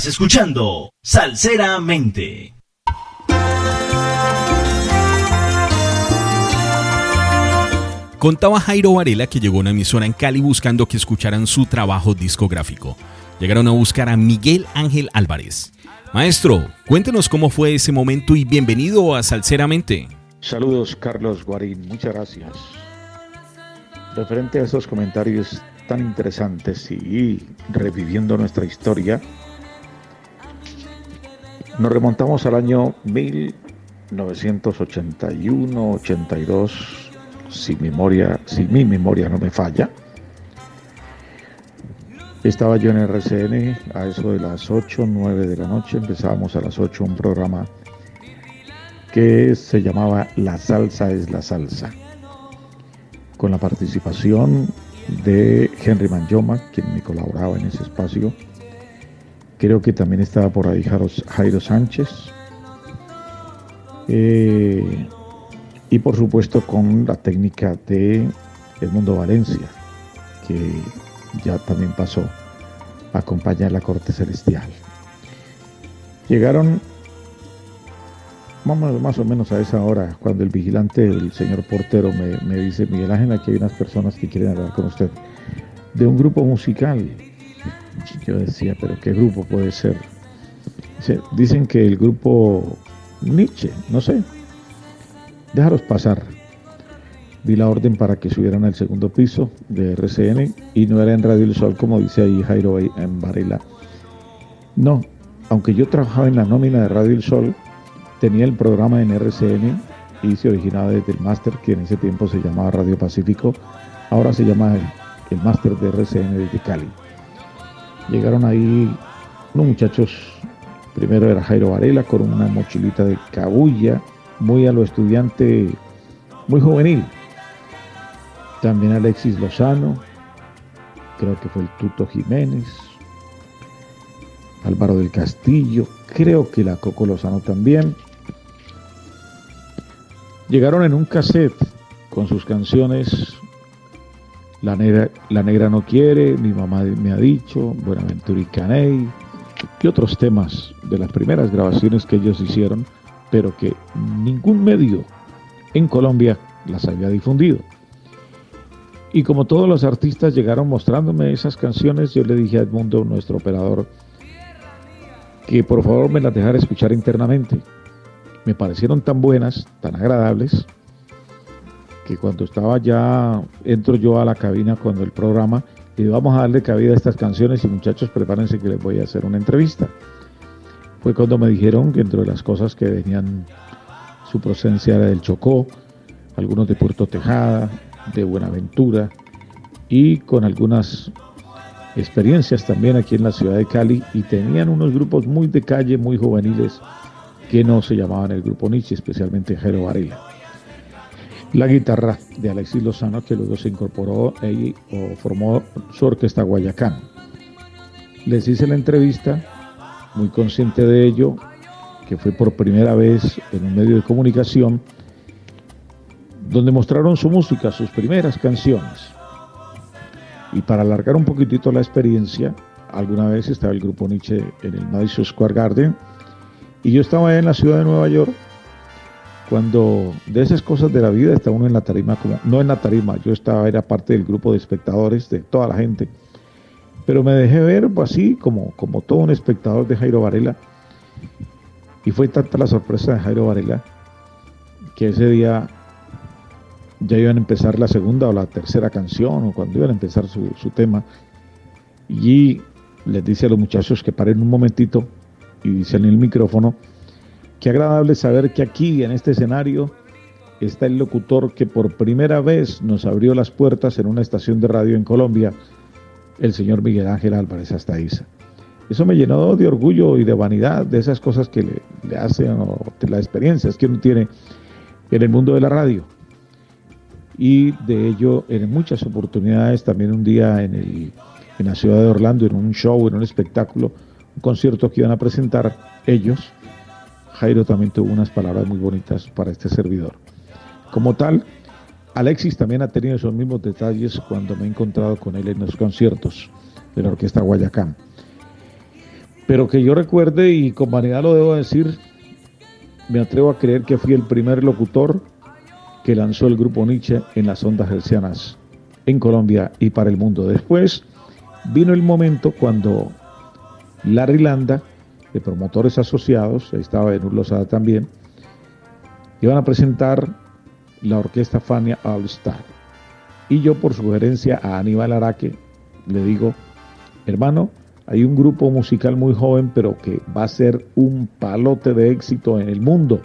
Estás escuchando Salseramente. Contaba Jairo Varela que llegó a una emisora en Cali buscando que escucharan su trabajo discográfico. Llegaron a buscar a Miguel Ángel Álvarez. Maestro, cuéntenos cómo fue ese momento y bienvenido a Salseramente. Saludos Carlos Guarín, muchas gracias. Referente a esos comentarios tan interesantes y reviviendo nuestra historia, nos remontamos al año 1981-82, si, mi memoria no me falla. Estaba yo en RCN a eso de las 8, 9 de la noche, empezábamos a las 8 un programa que se llamaba La salsa es la salsa, con la participación de Henry Manjoma, quien me colaboraba en ese espacio. Creo que también estaba por ahí Jairo, Sánchez. Eh, y por supuesto con la técnica de El Mundo Valencia, que ya también pasó a acompañar la corte celestial. Llegaron Vamos más o menos a esa hora, cuando el vigilante, el señor portero, me, me dice, Miguel Ángel, aquí hay unas personas que quieren hablar con usted de un grupo musical. Yo decía, pero ¿qué grupo puede ser? Dice, dicen que el grupo Nietzsche, no sé. Déjalos pasar. Di la orden para que subieran al segundo piso de RCN y no era en Radio El Sol, como dice ahí Jairo en Varela. No, aunque yo trabajaba en la nómina de Radio El Sol, tenía el programa en RCN y se originaba desde el máster que en ese tiempo se llamaba Radio Pacífico, ahora se llama el, el máster de RCN desde Cali. Llegaron ahí unos muchachos, primero era Jairo Varela con una mochilita de cabulla, muy a lo estudiante, muy juvenil. También Alexis Lozano, creo que fue el Tuto Jiménez, Álvaro del Castillo, creo que la Coco Lozano también. Llegaron en un cassette con sus canciones La Negra, La Negra No Quiere, Mi Mamá Me Ha Dicho, Buenaventura y Caney y otros temas de las primeras grabaciones que ellos hicieron, pero que ningún medio en Colombia las había difundido. Y como todos los artistas llegaron mostrándome esas canciones, yo le dije a Edmundo, nuestro operador, que por favor me las dejara escuchar internamente. Me parecieron tan buenas, tan agradables, que cuando estaba ya, entro yo a la cabina cuando el programa, y vamos a darle cabida a estas canciones y muchachos prepárense que les voy a hacer una entrevista. Fue cuando me dijeron que entre las cosas que venían su procedencia era del Chocó, algunos de Puerto Tejada, de Buenaventura y con algunas experiencias también aquí en la ciudad de Cali y tenían unos grupos muy de calle, muy juveniles que no se llamaban el grupo Nietzsche, especialmente Jairo Varela. La guitarra de Alexis Lozano que luego se incorporó y o formó su orquesta Guayacán. Les hice la entrevista, muy consciente de ello, que fue por primera vez en un medio de comunicación, donde mostraron su música, sus primeras canciones. Y para alargar un poquitito la experiencia, alguna vez estaba el grupo Nietzsche en el Madison Square Garden y yo estaba en la ciudad de Nueva York cuando de esas cosas de la vida está uno en la tarima, como no en la tarima, yo estaba, era parte del grupo de espectadores, de toda la gente, pero me dejé ver así como, como todo un espectador de Jairo Varela y fue tanta la sorpresa de Jairo Varela que ese día ya iban a empezar la segunda o la tercera canción o cuando iban a empezar su, su tema y les dice a los muchachos que paren un momentito y dice en el micrófono Qué agradable saber que aquí, en este escenario, está el locutor que por primera vez nos abrió las puertas en una estación de radio en Colombia, el señor Miguel Ángel Álvarez Astaiza. Eso me llenó de orgullo y de vanidad de esas cosas que le, hacen, de las experiencias que uno tiene en el mundo de la radio. Y de ello, en muchas oportunidades, también un día en, en la ciudad de Orlando, en un show, en un espectáculo, un concierto que iban a presentar ellos, Jairo también tuvo unas palabras muy bonitas para este servidor. Como tal, Alexis también ha tenido esos mismos detalles cuando me he encontrado con él en los conciertos de la Orquesta Guayacán. Pero que yo recuerde, y con vanidad lo debo decir, me atrevo a creer que fui el primer locutor que lanzó el grupo Nietzsche en las ondas hercianas en Colombia y para el mundo. Después vino el momento cuando Larry Landa de promotores asociados, ahí estaba Benur Lozada también, iban a presentar la orquesta Fania All Star. Y yo por sugerencia a Aníbal Araque le digo, hermano, hay un grupo musical muy joven, pero que va a ser un palote de éxito en el mundo.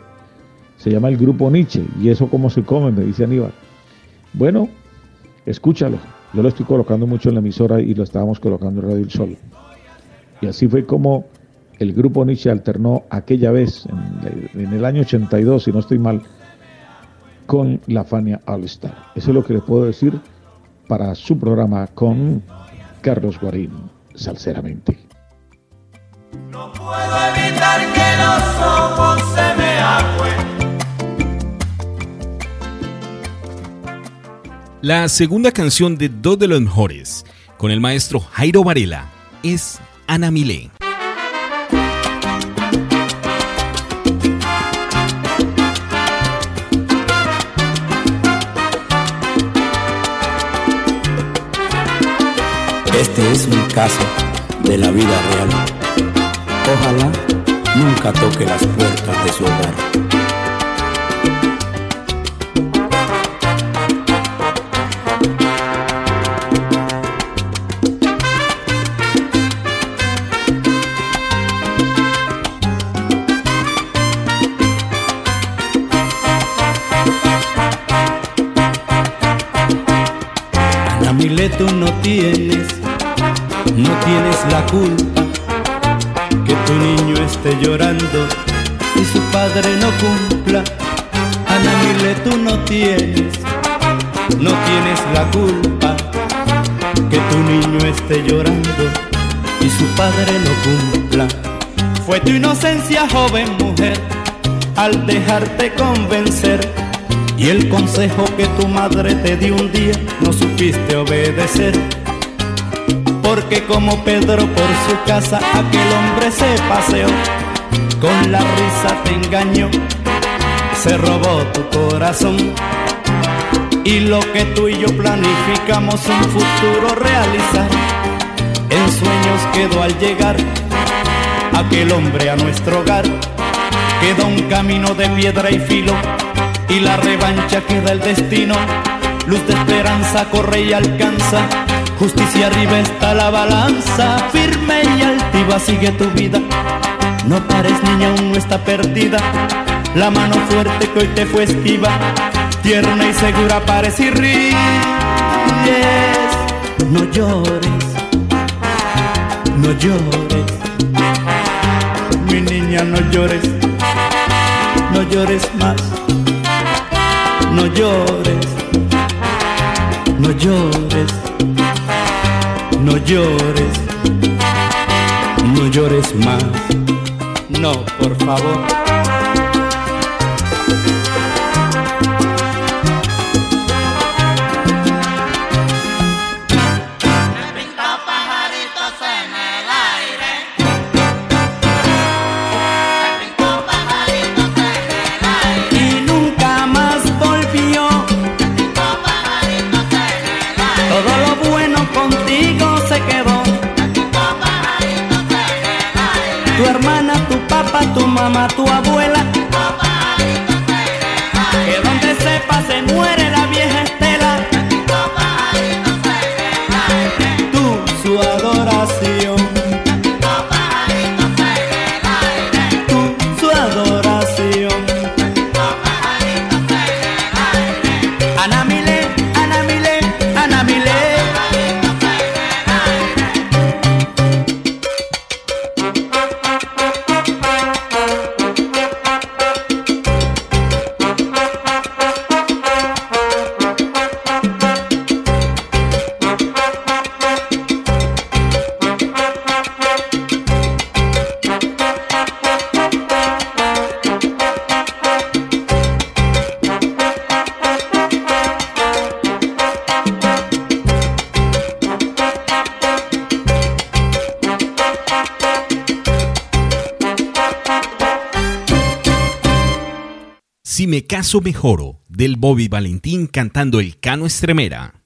Se llama el grupo Nietzsche. ¿Y eso cómo se come? Me dice Aníbal. Bueno, escúchalo. Yo lo estoy colocando mucho en la emisora y lo estábamos colocando en Radio El Sol. Y así fue como el grupo Nietzsche alternó aquella vez, en, en, el año 82, si no estoy mal, con la Fania All Star. Eso es lo que le puedo decir para su programa con Carlos Guarín, salceramente. No puedo evitar que los ojos se me agüen. La segunda canción de dos de los mejores, con el maestro Jairo Varela, es Ana Milé. Este es un caso de la vida real. Ojalá nunca toque las puertas de su hogar. Tú no tienes la culpa que tu niño esté llorando y su padre no cumpla. Ana Mile, tú no tienes, no tienes la culpa que tu niño esté llorando y su padre no cumpla. Fue tu inocencia, joven mujer, al dejarte convencer y el consejo que tu madre te dio un día no supiste obedecer. Porque como Pedro por su casa aquel hombre se paseó, con la risa te engañó, se robó tu corazón. Y lo que tú y yo planificamos un futuro realizar, en sueños quedó al llegar aquel hombre a nuestro hogar. Queda un camino de piedra y filo y la revancha queda el destino. Luz de esperanza corre y alcanza. Justicia arriba está la balanza. Firme y altiva sigue tu vida. No pares, niña, aún no está perdida. La mano fuerte que hoy te fue esquiva. tierna y segura parece y ríes. No llores, no llores, mi niña, no llores, no llores más, no llores, no llores, no llores, no llores más, no, por favor. Sepa se Caso mejoro, del Bobby Valentín cantando el Cano Estremera.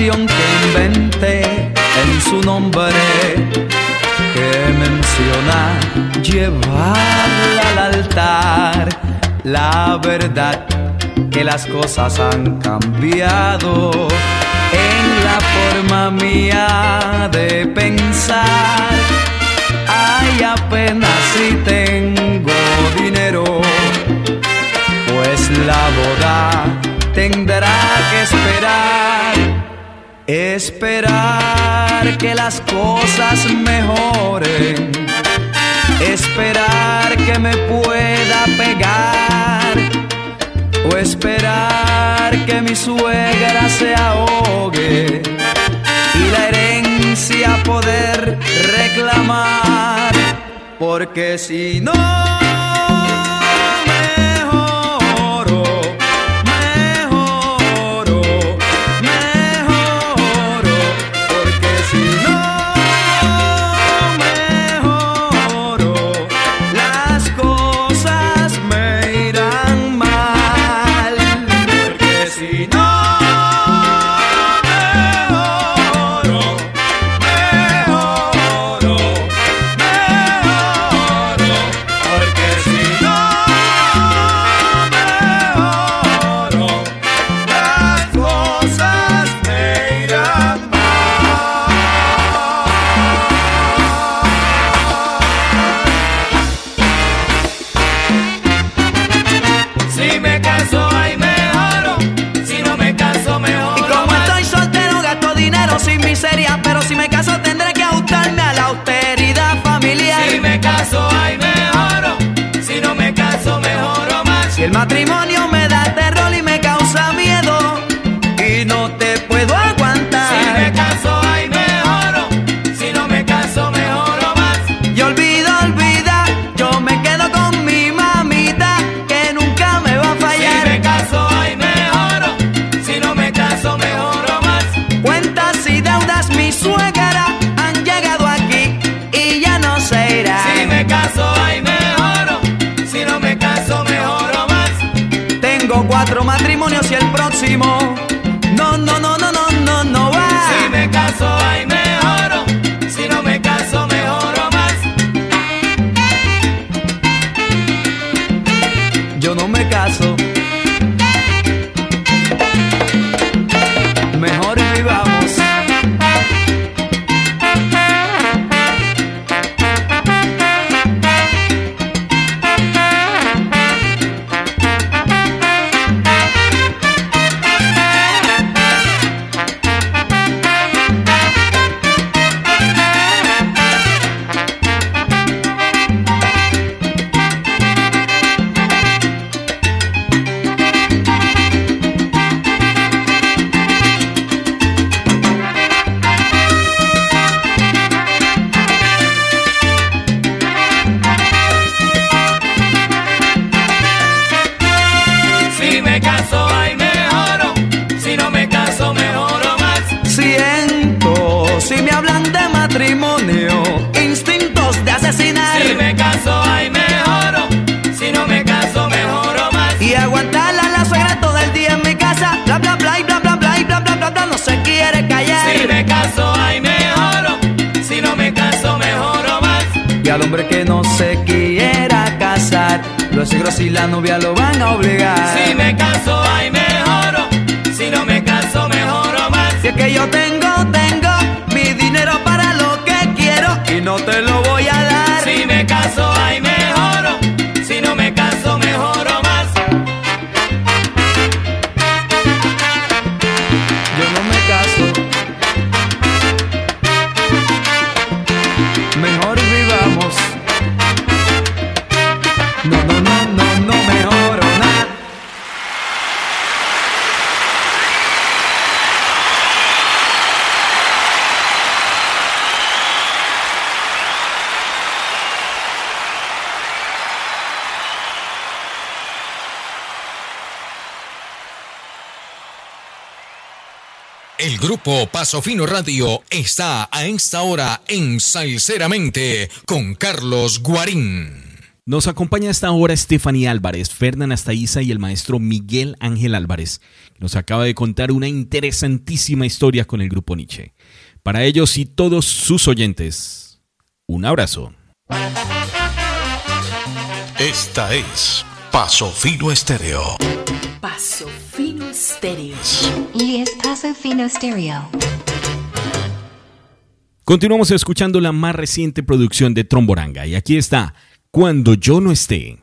Que inventé en su nombre que menciona llevarla al altar. La verdad que las cosas han cambiado en la forma mía de pensar. Ay, apenas si tengo dinero, pues la boda tendrá que esperar. Esperar que las cosas mejoren. Esperar que me pueda pegar. O esperar que mi suegra se ahogue y la herencia poder reclamar. Porque si no Paso Radio está a esta hora en Salceramente con Carlos Guarín. Nos acompaña a esta hora Stephanie Álvarez, Fernán Astaiza y el maestro Miguel Ángel Álvarez, que nos acaba de contar una interesantísima historia con el grupo Nietzsche. Para ellos y todos sus oyentes, un abrazo. Esta es Paso Fino Estéreo. Paso Fino Estéreo. Y es Paso Fino Estéreo. Continuamos escuchando la más reciente producción de Tromboranga y aquí está, Cuando yo no esté.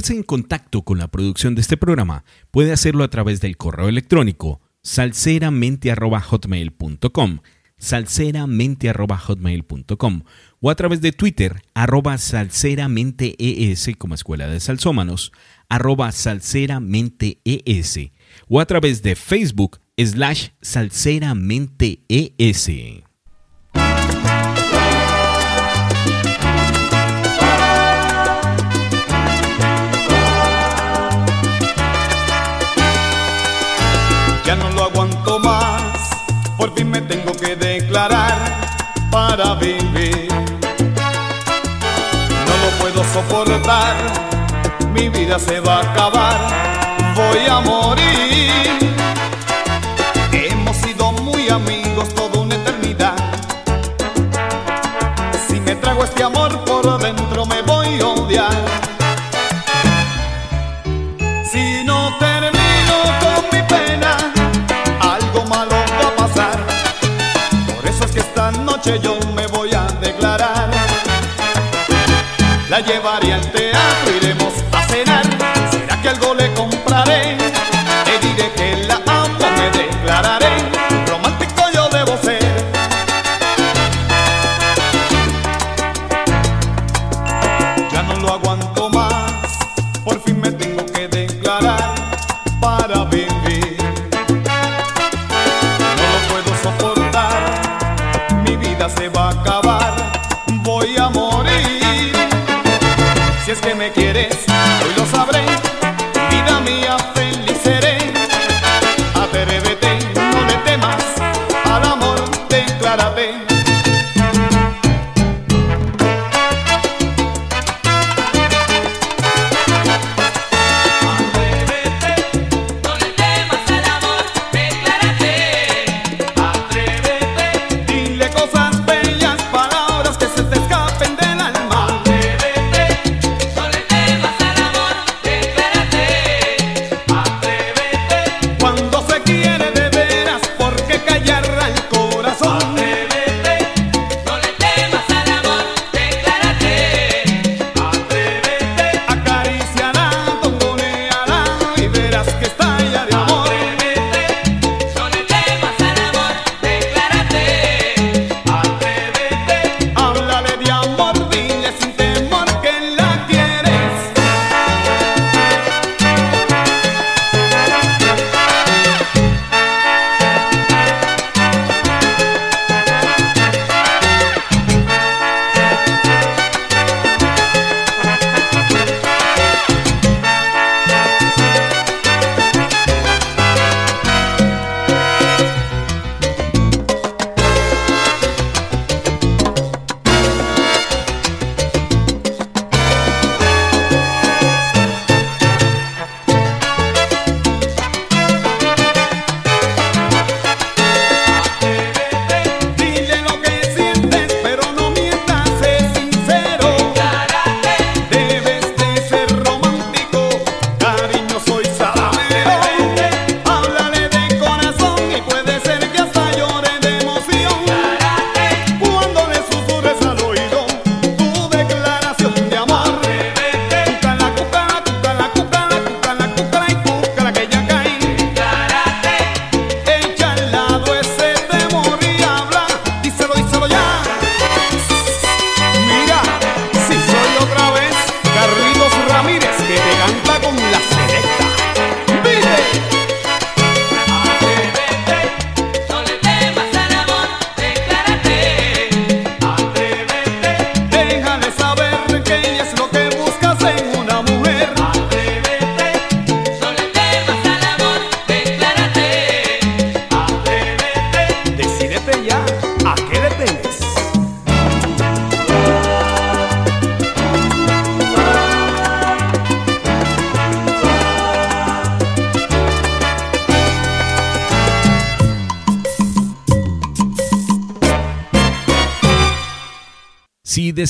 Ponerse en contacto con la producción de este programa, puede hacerlo a través del correo electrónico salseramente.hotmail.com salseramente.hotmail.com o a través de Twitter, arroba salseramentees como Escuela de Salsómanos, arroba salseramentees o a través de Facebook, slash salseramentees. Por fin me tengo que declarar para vivir. No lo puedo soportar, mi vida se va a acabar, voy a morir. Hemos sido muy amigos toda una eternidad. Si me trago este amor noche yo me voy a declarar. La llevaré al teatro,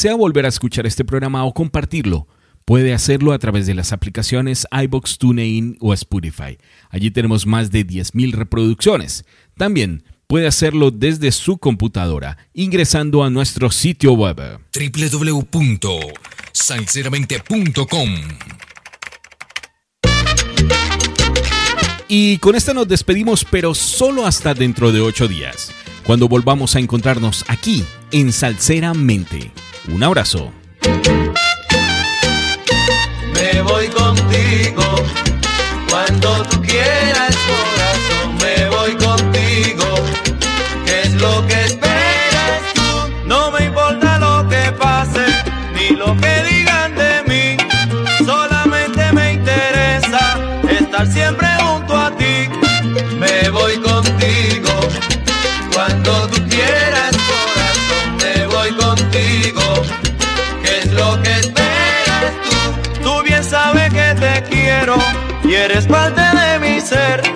desea volver a escuchar este programa o compartirlo, puede hacerlo a través de las aplicaciones iBox, TuneIn o Spotify. Allí tenemos más de 10.000 reproducciones. También puede hacerlo desde su computadora ingresando a nuestro sitio web www.salceramente.com. Y con esta nos despedimos, pero solo hasta dentro de 8 días cuando volvamos a encontrarnos aquí en Salseramente. Un abrazo. Me voy contigo cuando tú quieras. eres parte de mi ser.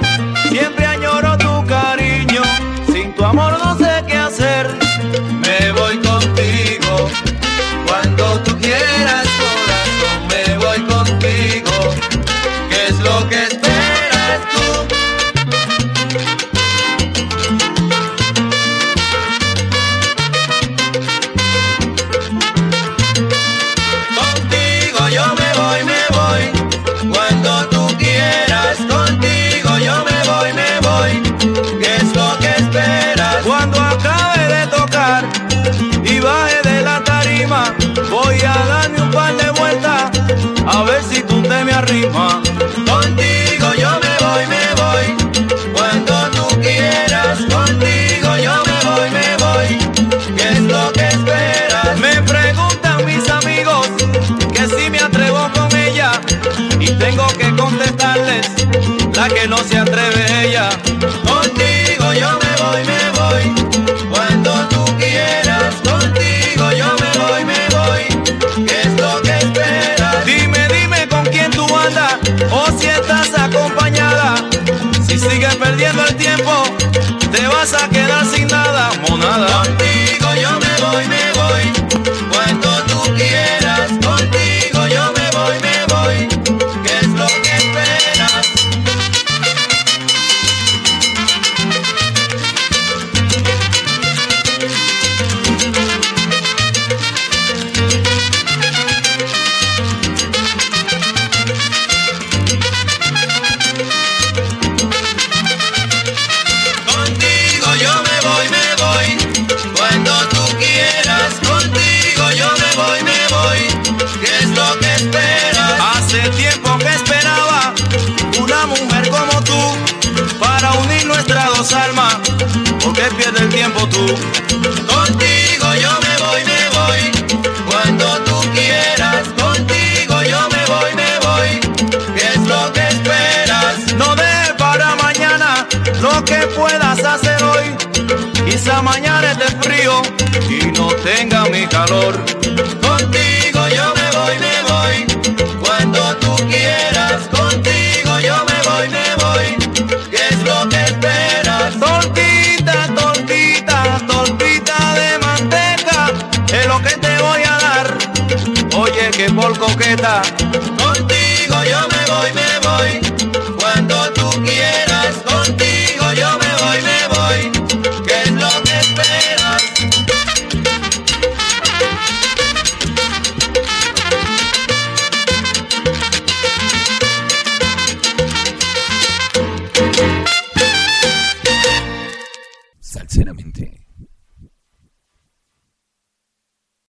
Contigo yo me voy, me voy. Cuando tú quieras, contigo yo me voy, me voy. ¿Qué es lo que esperas? Me preguntan mis amigos que si me atrevo con ella. Y tengo que contestarles la que no se atreve Contigo yo me voy, me voy, cuando tú quieras. Contigo yo me voy, me voy, ¿qué es lo que esperas? Tortita, tortita, tortita de manteca, es lo que te voy a dar. Oye, que por coqueta.